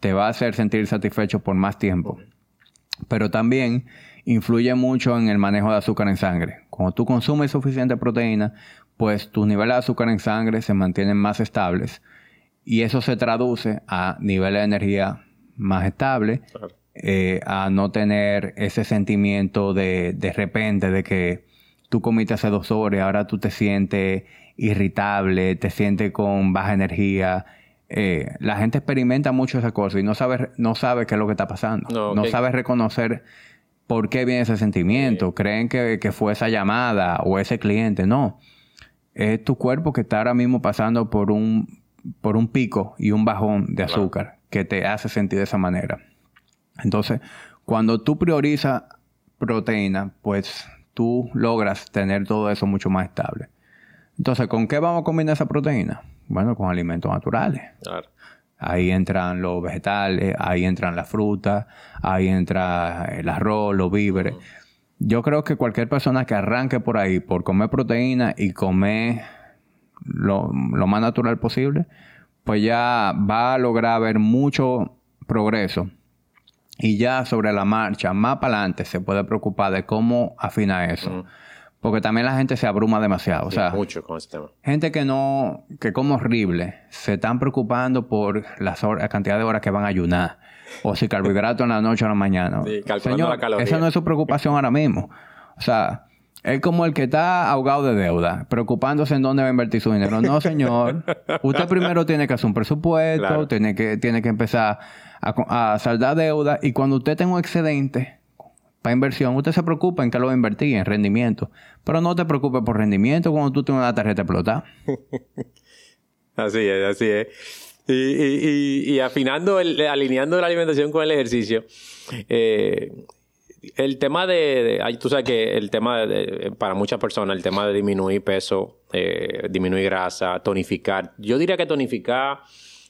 te va a hacer sentir satisfecho por más tiempo. Pero también influye mucho en el manejo de azúcar en sangre. Cuando tú consumes suficiente proteína, pues tus niveles de azúcar en sangre se mantienen más estables y eso se traduce a niveles de energía más estables, eh, a no tener ese sentimiento de, de repente de que tú comiste hace dos horas y ahora tú te sientes irritable, te sientes con baja energía. Eh, la gente experimenta mucho esa cosa y no sabe, no sabe qué es lo que está pasando. No, no sabe reconocer por qué viene ese sentimiento. Creen que, fue esa llamada o ese cliente. No. Es tu cuerpo que está ahora mismo pasando por un, por un pico y un bajón de azúcar que te hace sentir de esa manera. Entonces, cuando tú priorizas proteína, pues tú logras tener todo eso mucho más estable. Entonces, ¿con qué vamos a combinar esa proteína? Bueno, con alimentos naturales. Claro. Ahí entran los vegetales, ahí entran las frutas, ahí entra el arroz, los víveres. Yo creo que cualquier persona que arranque por ahí, por comer proteína y comer lo, más natural posible, pues ya va a lograr ver mucho progreso. Y ya sobre la marcha, más para adelante, se puede preocupar de cómo afina eso. Porque también la gente se abruma demasiado. o sea, mucho con este tema. Gente que no, que como horrible, se están preocupando por las la cantidad de horas que van a ayunar. O si carbohidratos en la noche o en la mañana. Sí, Señor, la esa no es su preocupación ahora mismo. O sea, es como el que está ahogado de deuda, preocupándose en dónde va a invertir su dinero. No, señor. *laughs* Usted primero tiene que hacer un presupuesto, tiene, que, tiene que empezar a, a saldar deuda y cuando usted tenga un excedente, para inversión, usted se preocupa en qué lo va a invertir, en rendimiento. Pero no te preocupes por rendimiento cuando tú tienes una tarjeta explotada. *laughs* así es, así es. Y, afinando, alineando la alimentación con el ejercicio, eh, el tema de, tú sabes que el tema de, para muchas personas, el tema de disminuir peso, eh, disminuir grasa, tonificar. Yo diría que tonificar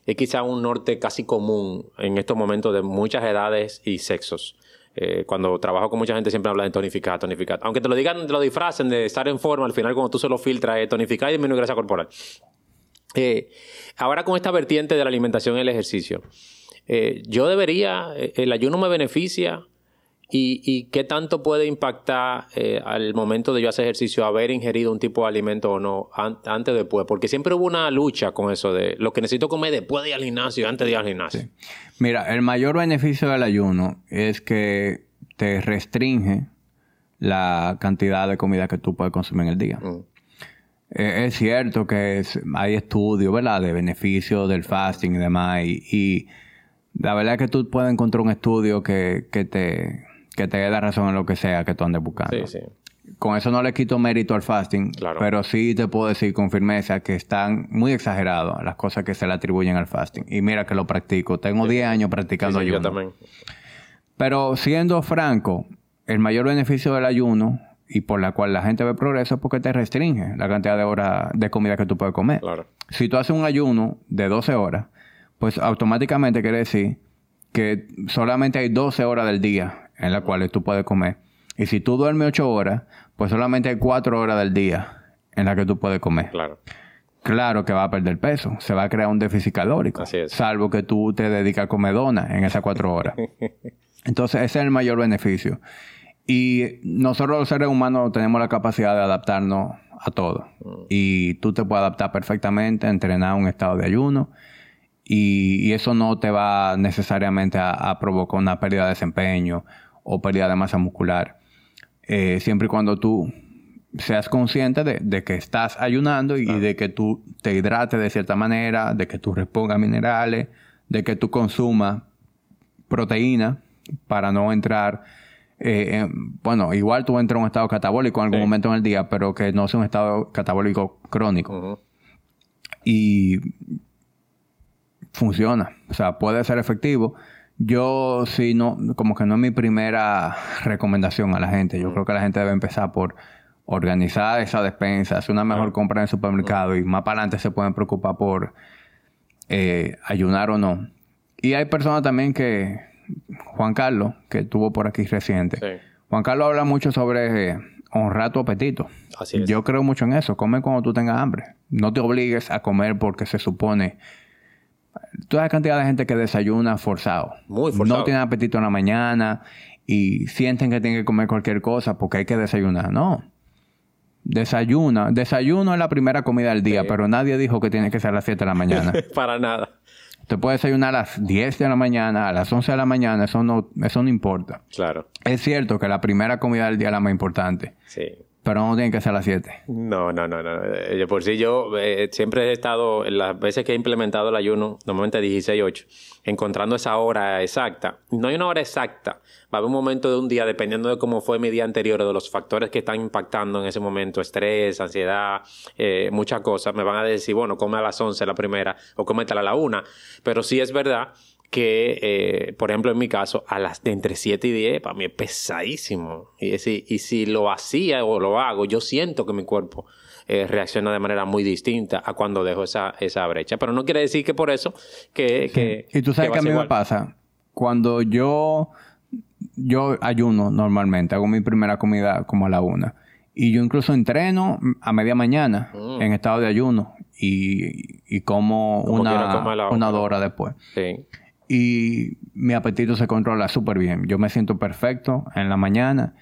es quizá un norte casi común en estos momentos de muchas edades y sexos. Eh, cuando trabajo con mucha gente siempre habla de tonificar, tonificar. Aunque te lo digan, te lo disfracen de estar en forma, al final cuando tú se lo filtras tonificar y disminuir grasa corporal. Eh, ahora con esta vertiente de la alimentación y el ejercicio, eh, yo debería, el ayuno me beneficia y, qué tanto puede impactar al momento de yo hacer ejercicio haber ingerido un tipo de alimento o no, antes o después, porque siempre hubo una lucha con eso de lo que necesito comer después de ir al gimnasio, antes de ir al gimnasio. Mira, el mayor beneficio del ayuno es que te restringe la cantidad de comida que tú puedes consumir en el día. Mm. Eh, es cierto que hay estudios, ¿verdad?, de beneficios del fasting y demás. Y, la verdad es que tú puedes encontrar un estudio que, te, que te dé la razón en lo que sea que tú andes buscando. Sí, sí. Con eso no le quito mérito al fasting, pero sí te puedo decir con firmeza que están muy exagerados las cosas que se le atribuyen al fasting. Y mira que lo practico. Tengo 10 años practicando ayuno. Yo también. Pero siendo franco, el mayor beneficio del ayuno y por la cual la gente ve progreso es porque te restringe la cantidad de horas de comida que tú puedes comer. Claro. Si tú haces un ayuno de 12 horas, pues automáticamente quiere decir que solamente hay 12 horas del día en las cuales tú puedes comer. Y si tú duermes 8 horas, pues solamente hay 4 horas del día en las que tú puedes comer. Claro. Claro que va a perder peso, se va a crear un déficit calórico. Así es. Salvo que tú te dediques a comer dona en esas 4 horas. *laughs* Entonces, ese es el mayor beneficio. Y nosotros los seres humanos tenemos la capacidad de adaptarnos a todo. Mm. Y tú te puedes adaptar perfectamente, entrenar un estado de ayuno. Y, eso no te va necesariamente a, provocar una pérdida de desempeño o pérdida de masa muscular. Eh, siempre y cuando tú seas consciente de, que estás ayunando y de que tú te hidrates de cierta manera, de que tú repongas minerales, de que tú consumas proteína para no entrar, eh, bueno, igual tú entras en un estado catabólico en algún momento en el día, pero que no sea un estado catabólico crónico. Y funciona, o sea, puede ser efectivo. Yo sí, no, como que no es mi primera recomendación a la gente. Yo creo que la gente debe empezar por organizar esa despensa, hacer una mejor compra en el supermercado y más para adelante se pueden preocupar por eh, ayunar o no. Y hay personas también que, Juan Carlos, que estuvo por aquí reciente, Juan Carlos habla mucho sobre eh, honrar tu apetito. Así es. Yo creo mucho en eso. Come cuando tú tengas hambre. No te obligues a comer porque se supone toda la cantidad de gente que desayuna forzado. Muy forzado. No tiene apetito en la mañana y sienten que tienen que comer cualquier cosa porque hay que desayunar. No. Desayuna. Desayuno es la primera comida del día, pero nadie dijo que tiene que ser a las 7 de la mañana. *laughs* Para nada. Usted puede desayunar a las 10 de la mañana, a las 11 de la mañana, eso no, eso no importa. Claro. Es cierto que la primera comida del día es la más importante. Sí. Pero no tiene que ser a las 7. No, no, no, no. Eh, por si yo eh, siempre he estado, las veces que he implementado el ayuno, normalmente 16, 8, encontrando esa hora exacta. No hay una hora exacta. Va a haber un momento de un día, dependiendo de cómo fue mi día anterior, o de los factores que están impactando en ese momento, estrés, ansiedad, eh, muchas cosas. Me van a decir, bueno, come a las 11 la primera, o cómetela a la 1. Pero sí es verdad que, eh, por ejemplo, en mi caso, a las de entre 7 y 10, para mí es pesadísimo. Y si, y si lo hacía o lo hago, yo siento que mi cuerpo eh, reacciona de manera muy distinta a cuando dejo esa, esa brecha. Pero no quiere decir que por eso que... y tú sabes que, a mí me pasa. Cuando yo, yo ayuno normalmente, hago mi primera comida como a la una. Y yo incluso entreno a media mañana mm. en estado de ayuno y, y como, una, una hora después. Sí y mi apetito se controla súper bien. Yo me siento perfecto en la mañana.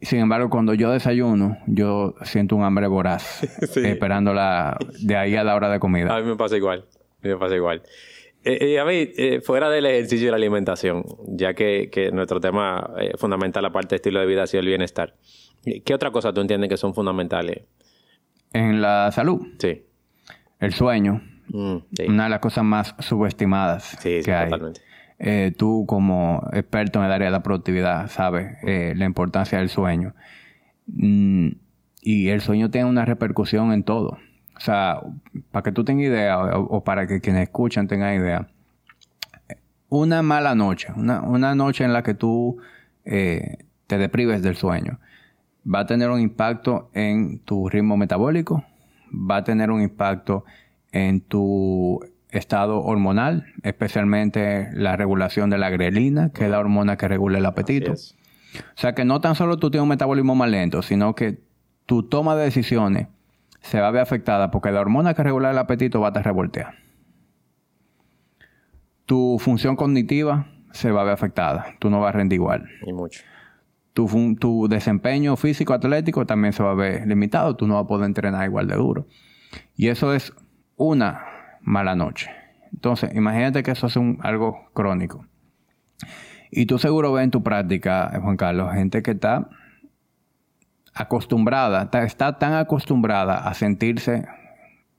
Sin embargo, cuando yo desayuno, yo siento un hambre voraz, *laughs* esperándola de ahí a la hora de comida. A mí me pasa igual, me pasa igual. Eh, eh, a mí, eh, fuera del ejercicio y la alimentación, ya que, que nuestro tema fundamental, aparte del estilo de vida, ha sido el bienestar, ¿qué otra cosa tú entiendes que son fundamentales? En la salud. Sí. El sueño, Mm, Una de las cosas más subestimadas que hay. Eh, tú como experto en el área de la productividad sabes eh, la importancia del sueño. Mm, y el sueño tiene una repercusión en todo. O sea, para que tú tengas idea o, para que quienes escuchan tengan idea, una mala noche, una, noche en la que tú eh, te deprives del sueño, va a tener un impacto en tu ritmo metabólico, va a tener un impacto en tu estado hormonal, especialmente la regulación de la grelina, que es la hormona que regula el apetito. O sea que no tan solo tú tienes un metabolismo más lento, sino que tu toma de decisiones se va a ver afectada porque la hormona que regula el apetito va a estar revolteada. Tu función cognitiva se va a ver afectada. Tú no vas a rendir igual. Y mucho. Tu, tu desempeño físico atlético también se va a ver limitado. Tú no vas a poder entrenar igual de duro. Y eso es una mala noche. Entonces, imagínate que eso es un, algo crónico. Y tú seguro ves en tu práctica, Juan Carlos, gente que está acostumbrada, está, tan acostumbrada a sentirse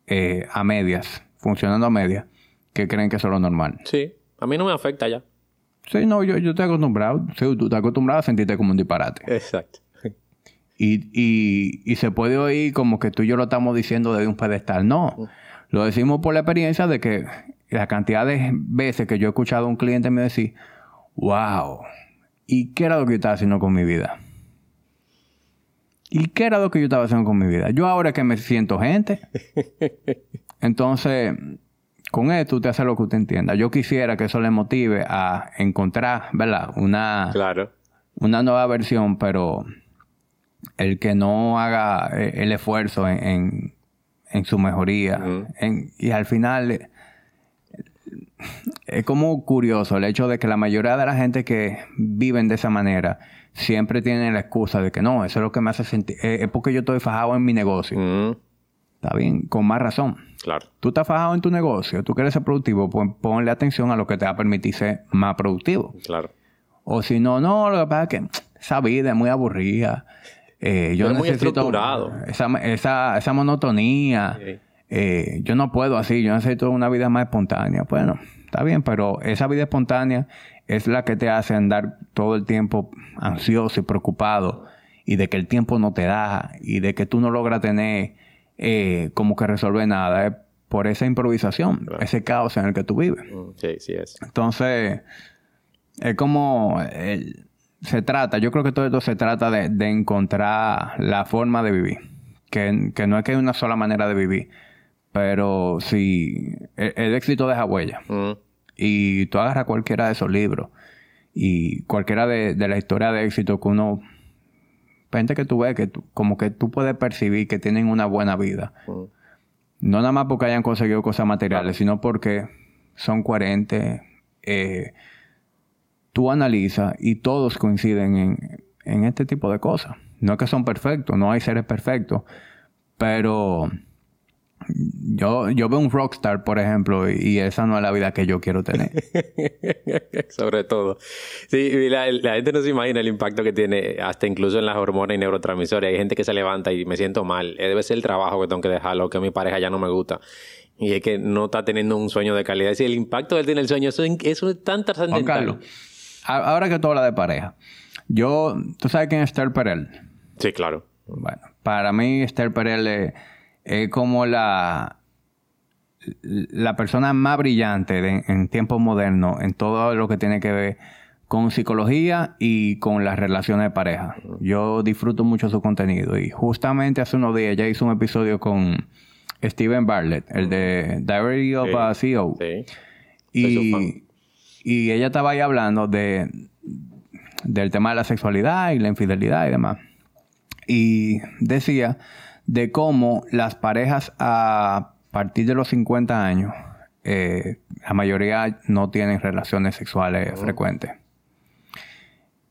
eh, a medias, funcionando a medias, que creen que eso es lo normal. Sí, a mí no me afecta ya. Sí, no, yo, yo estoy acostumbrado. Sí, tú estás acostumbrado a sentirte como un disparate. Exacto. Y, y, y, se puede oír como que tú y yo lo estamos diciendo desde un pedestal. No, mm. Lo decimos por la experiencia de que la cantidad de veces que yo he escuchado a un cliente me decir, wow, ¿y qué era lo que yo estaba haciendo con mi vida? ¿Y qué era lo que yo estaba haciendo con mi vida? Yo ahora que me siento gente. *laughs* Entonces, con esto usted hace lo que usted entienda. Yo quisiera que eso le motive a encontrar, ¿verdad? Una, claro. una nueva versión, pero el que no haga eh, el esfuerzo en, en, su mejoría. y al final es como curioso el hecho de que la mayoría de la gente que viven de esa manera siempre tienen la excusa de que no, eso es lo que me hace sentir, eh, es porque yo estoy fajado en mi negocio. Está bien, con más razón. Claro. Tú estás fajado en tu negocio, tú quieres ser productivo, pues ponle atención a lo que te va a permitir ser más productivo. Claro. O si no, no, lo que pasa es que esa vida es muy aburrida. Eh, yo necesito muy esa, esa, esa monotonía. Eh, yo no puedo así, yo necesito una vida más espontánea. Bueno, está bien, pero esa vida espontánea es la que te hace andar todo el tiempo ansioso y preocupado y de que el tiempo no te da y de que tú no logras tener eh, como que resolver nada. Es por esa improvisación, ese caos en el que tú vives. Mm, sí, sí es. Entonces, es como... se trata, yo creo que todo esto se trata de, encontrar la forma de vivir. Que, que, no es que hay una sola manera de vivir, pero si el, éxito deja huella. Y tú agarras cualquiera de esos libros y cualquiera de, la historia de éxito que uno, gente que tú ves que como que tú puedes percibir que tienen una buena vida. Mm. No nada más porque hayan conseguido cosas materiales, sino porque son coherentes. Eh, tú analizas y todos coinciden en, en este tipo de cosas. No es que son perfectos, no hay seres perfectos, pero yo, yo veo un rockstar, por ejemplo, y esa no es la vida que yo quiero tener. *laughs* Sobre todo. Sí, la, gente no se imagina el impacto que tiene, hasta incluso en las hormonas y neurotransmisores. Hay gente que se levanta y me siento mal. Eh, debe ser el trabajo que tengo que dejarlo, que mi pareja ya no me gusta. Y es que no está teniendo un sueño de calidad. Es el impacto que tiene el sueño, eso, es tan trascendental. Ahora que tú hablas de pareja, yo, ¿tú sabes quién es Esther Perel? Sí, claro. Bueno, para mí Esther Perel es es como la, la persona más brillante en tiempos modernos en todo lo que tiene que ver con psicología y con las relaciones de pareja. Yo disfruto mucho su contenido y justamente hace unos días ya hizo un episodio con Steven Bartlett, el de Diary of a CEO. Y, y ella estaba ahí hablando de del tema de la sexualidad y la infidelidad y demás. Y decía de cómo las parejas a partir de los 50 años, eh, la mayoría no tienen relaciones sexuales oh. frecuentes.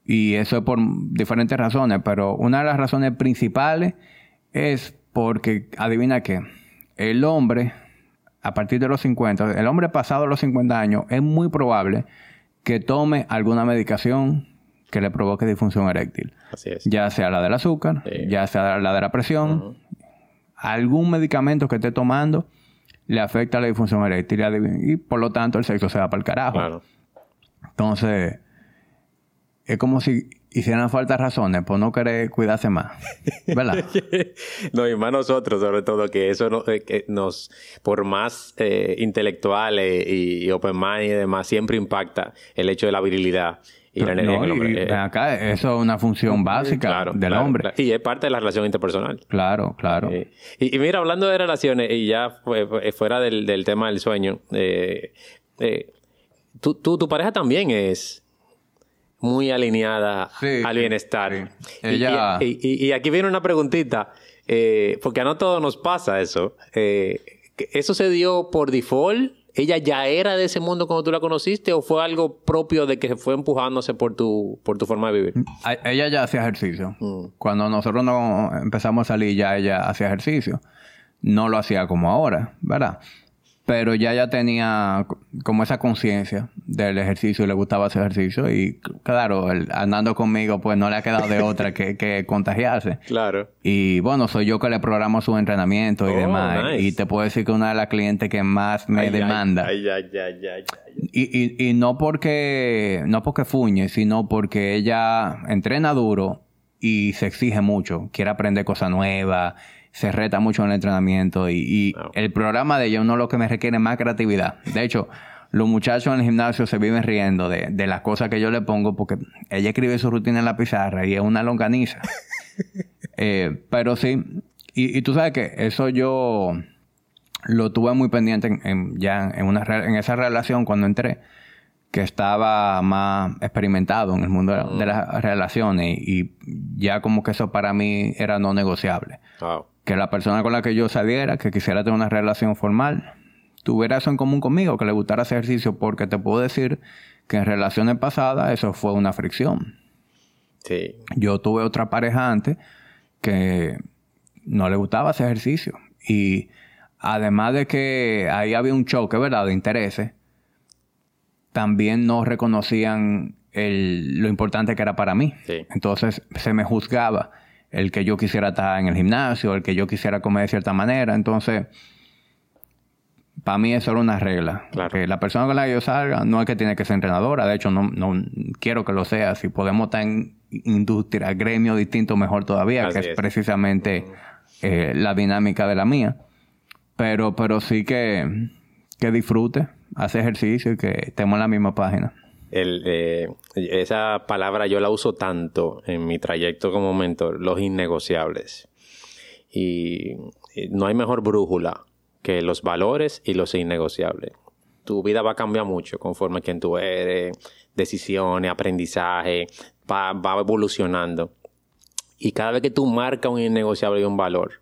Y eso es por diferentes razones, pero una de las razones principales es porque, adivina qué, el hombre, a partir de los 50, el hombre pasado los 50 años, es muy probable que tome alguna medicación que le provoque disfunción eréctil. Así es. Ya sea la del azúcar, ya sea la de la presión, algún medicamento que esté tomando le afecta la disfunción eréctil y por lo tanto el sexo se va para el carajo. Entonces, es como si hicieran falta razones por no querer cuidarse más. ¿Verdad? *laughs* no, y más nosotros, sobre todo, que eso eh, nos, por más eh, intelectuales y, open mind y demás, siempre impacta el hecho de la virilidad y la energía No, el y hombre. Eh, acá, eso es una función básica claro, del claro, hombre. claro. Y es parte de la relación interpersonal. Claro, claro. Eh, y, y mira, hablando de relaciones, y ya fue- fuera del, del tema del sueño, eh, eh, tu pareja también es muy alineada Sí, al bienestar. sí. Ella- Y, y- y aquí viene una preguntita, eh, porque a no todos nos pasa eso. Eh, ¿Eso se dio por default? ¿Ella ya era de ese mundo cuando tú la conociste o fue algo propio de que fue empujándose por tu, por tu forma de vivir? A- Ella ya hacía ejercicio. Mm. Cuando nosotros no empezamos a salir, ya ella hacía ejercicio. No lo hacía como ahora, ¿verdad? Pero ya ella tenía como esa conciencia del ejercicio y le gustaba hacer ejercicio. Y claro, el- andando conmigo, pues no le ha quedado de otra que, que contagiarse. *laughs* Claro. Y bueno, soy yo que le programo su entrenamiento y Oh, demás. nice. Y te puedo decir que una de las clientes que más me Ay, demanda. Ay, ay. Y, y, y no porque no porque fuñe, sino porque ella entrena duro y se exige mucho, quiere aprender cosas nuevas, se reta mucho en el entrenamiento y, y Wow. el programa de ella es uno de los que me requiere más creatividad. De hecho, los muchachos en el gimnasio se viven riendo de, de las cosas que yo le pongo porque ella escribe su rutina en la pizarra y es una longaniza. *laughs* Eh, pero sí, y, y tú sabes que eso yo lo tuve muy pendiente en, en- ya en, una, en esa relación cuando entré, que estaba más experimentado en el mundo de, de las relaciones y, ya como que eso para mí era no negociable. Wow. Que la persona con la que yo saliera, que quisiera tener una relación formal, tuviera eso en común conmigo, que le gustara hacer ejercicio, porque te puedo decir que en relaciones pasadas eso fue una fricción. Sí. Yo tuve otra pareja antes que no le gustaba hacer ejercicio. Y además de que ahí había un choque, ¿verdad?, de intereses, también no reconocían el- lo importante que era para mí. Sí. Entonces se me juzgaba el que yo quisiera estar en el gimnasio, el que yo quisiera comer de cierta manera. Entonces, para mí eso era una regla. Claro. Que la persona con la que yo salga no es que tiene que ser entrenadora. De hecho, no, no quiero que lo sea. Si podemos estar en industria, gremio distinto, mejor todavía, Así que es, es. precisamente eh, la dinámica de la mía. Pero, pero sí que, que disfrute, hace ejercicio y que estemos en la misma página. Eh, esa palabra yo la uso tanto en mi trayecto como mentor, los innegociables. Y, y no hay mejor brújula que los valores y los innegociables. Tu vida va a cambiar mucho conforme a quien tú eres, decisiones, aprendizaje, va, va evolucionando. Y cada vez que tú marcas un innegociable y un valor,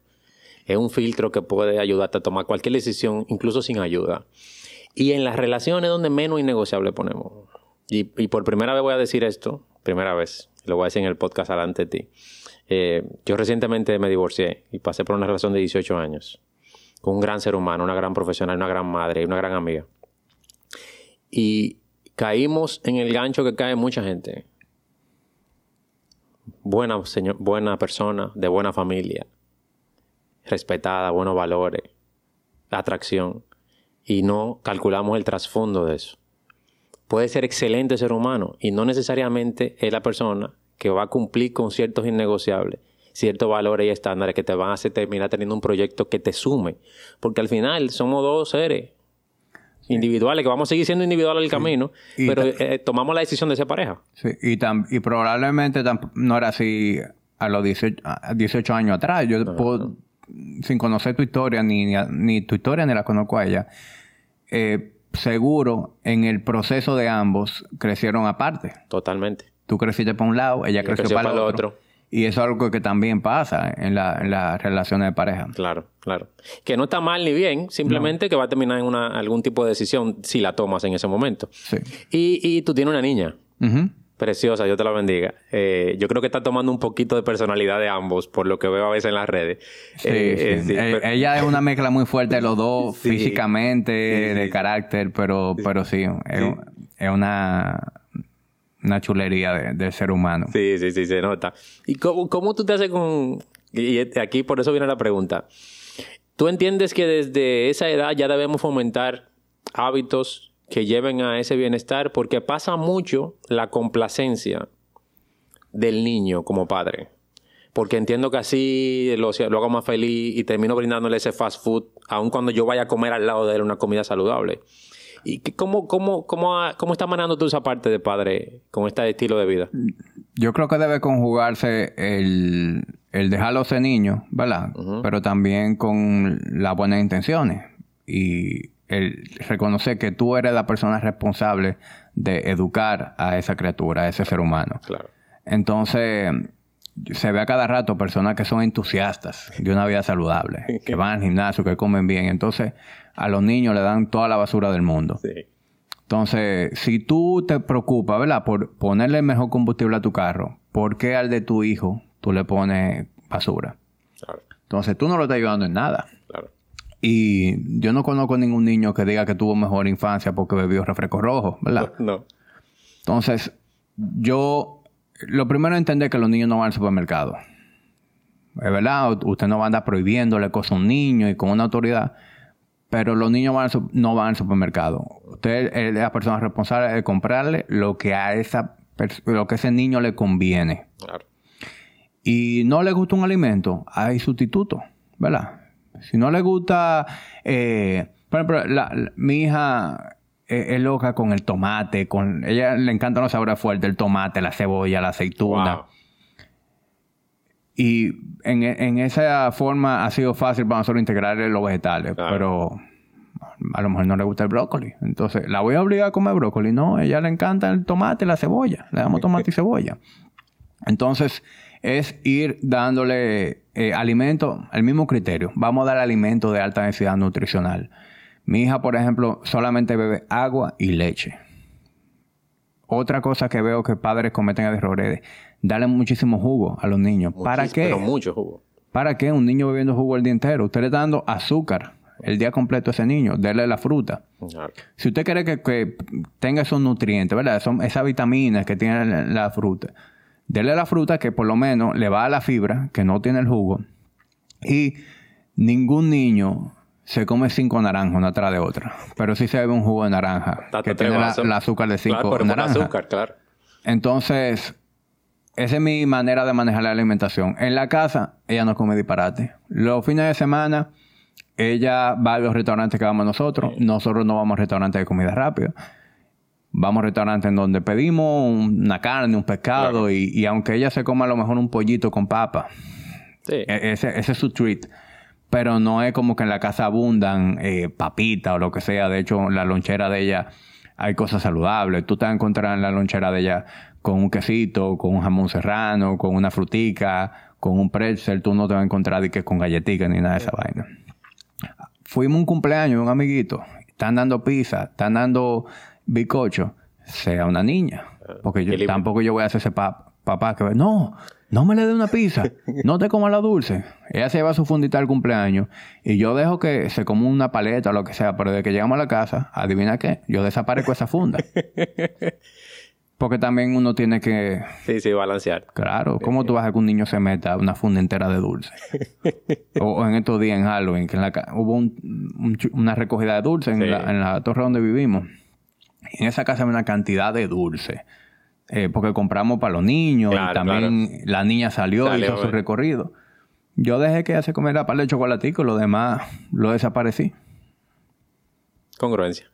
es un filtro que puede ayudarte a tomar cualquier decisión, incluso sin ayuda. Y en las relaciones donde menos innegociable ponemos. Y, por primera vez voy a decir esto, primera vez, lo voy a decir en el podcast delante de ti. Eh, yo recientemente me divorcié y pasé por una relación de 18 años con un gran ser humano, una gran profesional, una gran madre y una gran amiga. Y caímos en el gancho que cae mucha gente. Buena, señor, buena persona, de buena familia, respetada, buenos valores, atracción. Y no calculamos el trasfondo de eso. Puede ser excelente ser humano y no necesariamente es la persona que va a cumplir con ciertos innegociables, ciertos valores y estándares que te van a hacer terminar teniendo un proyecto que te sume. Porque al final somos dos seres individuales que vamos a seguir siendo individuales al camino, Y pero eh, tomamos la decisión de ser pareja. Sí, y, tam- y probablemente no era así a los 18, a 18 años atrás. Yo puedo, sin conocer tu historia, ni, ni, ni tu historia ni la conozco a ella, eh, seguro en el proceso de ambos crecieron aparte. Totalmente. Tú creciste para un lado, ella creció, para el otro. Y eso es algo que también pasa en, la- en las relaciones de pareja. Claro, claro. Que no está mal ni bien, simplemente que va a terminar en una, algún tipo de decisión si la tomas en ese momento. Sí. Y, y tú tienes una niña. Preciosa, Dios te la bendiga. Eh, yo creo que está tomando un poquito de personalidad de ambos, por lo que veo a veces en las redes. Sí, Eh, sí. eh, sí, pero- ella es una mezcla muy fuerte de los dos, *laughs* físicamente, de carácter, pero, pero sí, es, es una, una chulería de- ser humano. Sí, sí, sí, se nota. ¿Y cómo, cómo tú te haces con...? Y y aquí por eso viene la pregunta. ¿Tú entiendes que desde esa edad ya debemos fomentar hábitos que lleven a ese bienestar? Porque pasa mucho la complacencia del niño como padre. Porque entiendo que así lo, lo hago más feliz y termino brindándole ese fast food, aun cuando yo vaya a comer al lado de él una comida saludable. ¿Y que- cómo, cómo, cómo, cómo estás manejando tú esa parte de padre con este estilo de vida? Yo creo que debe conjugarse el, el dejarlo ser niño, ¿verdad? Pero también con las buenas intenciones y el reconocer que tú eres la persona responsable de educar a esa criatura, a ese ser humano. Claro. Entonces, se ve a cada rato personas que son entusiastas de una vida saludable, que van al gimnasio, que comen bien. Entonces, a los niños le dan toda la basura del mundo. Sí. Entonces, si tú te preocupas, ¿verdad? Por ponerle el mejor combustible a tu carro, ¿por qué al de tu hijo tú le pones basura? Claro. Entonces, tú no lo estás ayudando en nada. Claro. Y yo no conozco ningún niño que diga que tuvo mejor infancia porque bebió refresco rojo, ¿verdad? *laughs* No. Entonces, yo, lo primero es entender que los niños no van al supermercado. Es verdad, usted no va a andar prohibiéndole cosas a un niño y con una autoridad, pero los niños van al no van al supermercado. Usted es la persona responsable de comprarle lo que a esa lo que a ese niño le conviene. Claro. Y no le gusta un alimento, hay sustituto, ¿verdad? Si no le gusta, eh, por ejemplo, la- la- mi hija eh, es loca con el tomate, con ella le encantan los sabores fuertes, el tomate, la cebolla, la aceituna. Wow. Y en, en esa forma ha sido fácil para nosotros integrar los vegetales, Claro. pero a lo mejor no le gusta el brócoli. Entonces, ¿la voy a obligar a comer brócoli? No, a ella le encanta el tomate la cebolla. Le damos tomate y cebolla. Entonces, es ir dándole eh, alimento, el mismo criterio. Vamos a dar alimento de alta densidad nutricional. Mi hija, por ejemplo, solamente bebe agua y leche. Otra cosa que veo que padres cometen el error es darle muchísimo jugo a los niños. ¿Para qué? Pero mucho jugo. ¿Para qué? Un niño bebiendo jugo el día entero. Usted le está dando azúcar el día completo a ese niño. Dele la fruta. Claro. Si usted quiere que, que tenga esos nutrientes, ¿verdad? Son esas vitaminas que tiene la, la fruta. Dele la fruta que por lo menos le va a la fibra, que no tiene el jugo. Y ningún niño se come cinco naranjas una tras de otra. Pero sí se bebe un jugo de naranja. Date que tiene la, vasos. la azúcar de cinco Claro, naranjas. azúcar, claro. Entonces, esa es mi manera de manejar la alimentación. En la casa, ella no come disparate. Los fines de semana, ella va a los restaurantes que vamos nosotros. Nosotros no vamos a restaurantes de comida rápida. Vamos a restaurantes en donde pedimos una carne, un pescado Claro. y, y aunque ella se coma a lo mejor un pollito con papa, Sí. e- ese, ese es su treat. Pero no es como que en la casa abundan eh, papitas o lo que sea. De hecho, en la lonchera de ella hay cosas saludables. Tú te vas a encontrar en la lonchera de ella con un quesito, con un jamón serrano, con una frutica, con un pretzel. Tú no te vas a encontrar de que con galletitas ni nada de esa vaina. Fuimos un cumpleaños de un amiguito. Están dando pizza, están dando bizcocho. Sea una niña. Porque yo, tampoco yo voy a hacer ese pa- papá que no, no me le dé una pizza, no te comas la dulce. Ella se lleva su fundita al cumpleaños y yo dejo que se coma una paleta o lo que sea, pero de que llegamos a la casa, adivina qué, yo desaparezco esa funda. *laughs* Porque también uno tiene que, Sí, sí, balancear. claro, ¿cómo tú vas a que un niño se meta una funda entera de dulce? *laughs* o, o en estos días en Halloween, que en la hubo un- una recogida de dulce en, Sí. la, en la torre donde vivimos. En esa casa había una cantidad de dulce. Eh, porque compramos para los niños Claro, y también la niña salió y hizo su eh. recorrido. Yo dejé que ella se comiera par de chocolatico y lo demás lo desaparecí. Congruencia.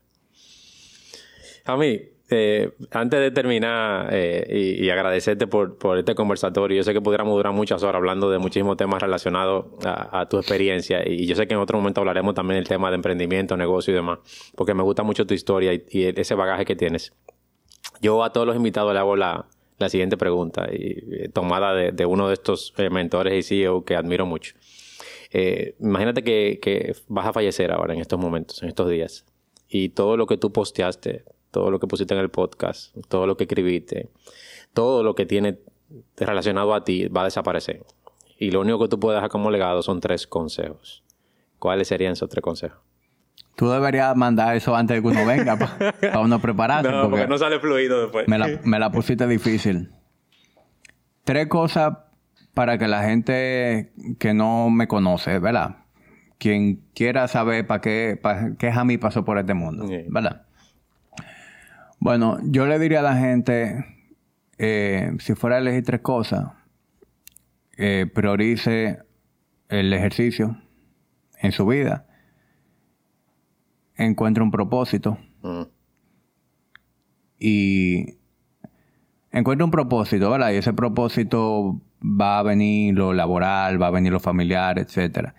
A mí, eh, antes de terminar eh, y, agradecerte por, este conversatorio, yo sé que pudiéramos durar muchas horas hablando de muchísimos temas relacionados a, tu experiencia y yo sé que en otro momento hablaremos también del tema de emprendimiento, negocio y demás, porque me gusta mucho tu historia y, ese bagaje que tienes. Yo a todos los invitados le hago la, siguiente pregunta, y, eh, tomada de, uno de estos mentores y CEO que admiro mucho. Imagínate que vas a fallecer ahora en estos momentos, en estos días, y todo lo que tú posteaste, todo lo que pusiste en el podcast, todo lo que escribiste, todo lo que tiene relacionado a ti va a desaparecer. Y lo único que tú puedes dejar como legado son tres consejos. ¿Cuáles serían esos tres consejos? Tú deberías mandar eso antes de que uno venga para uno prepararse. *laughs* No, porque porque no sale fluido después. me, la, me la pusiste difícil. Tres cosas para que la gente que no me conoce, ¿verdad? Quien quiera saber para qué, para qué Jamie pasó por este mundo. ¿verdad? Bueno, yo le diría a la gente, eh, si fuera a elegir tres cosas, eh, priorice el ejercicio en su vida, encuentre un propósito Mm. Y encuentra un propósito, ¿verdad? Y ese propósito va a venir lo laboral, va a venir lo familiar, etcétera.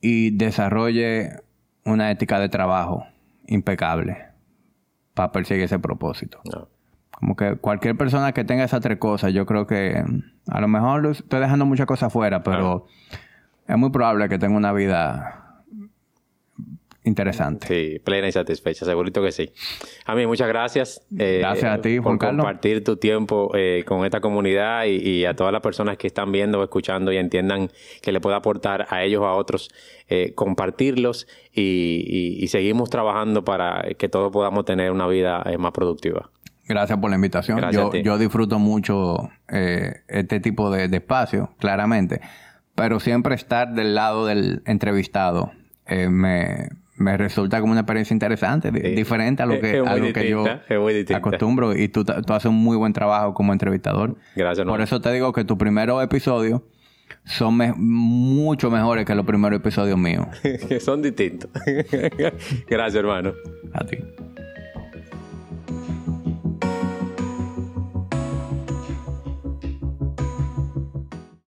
Y desarrolle una ética de trabajo impecable para perseguir ese propósito. No. Como que cualquier persona que tenga esas tres cosas, yo creo que a lo mejor estoy dejando muchas cosas fuera, pero es muy probable que tenga una vida interesante. Sí, plena y satisfecha, segurito que sí. A mí, muchas gracias. eh, Gracias a ti, por Juan Carlos. compartir tu tiempo eh, con esta comunidad y, y a todas las personas que están viendo, escuchando y entiendan que le puede aportar a ellos o a otros, eh, compartirlos y, y- y seguimos trabajando para que todos podamos tener una vida más productiva. Gracias por la invitación. Yo, disfruto mucho este tipo de, de espacio, claramente. Pero siempre estar del lado del entrevistado me, me resulta como una experiencia interesante, Sí. diferente a lo que, a lo que yo acostumbro. Y tú, tú haces un muy buen trabajo como entrevistador. Gracias, Por eso te digo que tus primeros episodios son me- mucho mejores que los primeros episodios míos. *laughs* Son distintos. *laughs* gracias, hermano. A ti.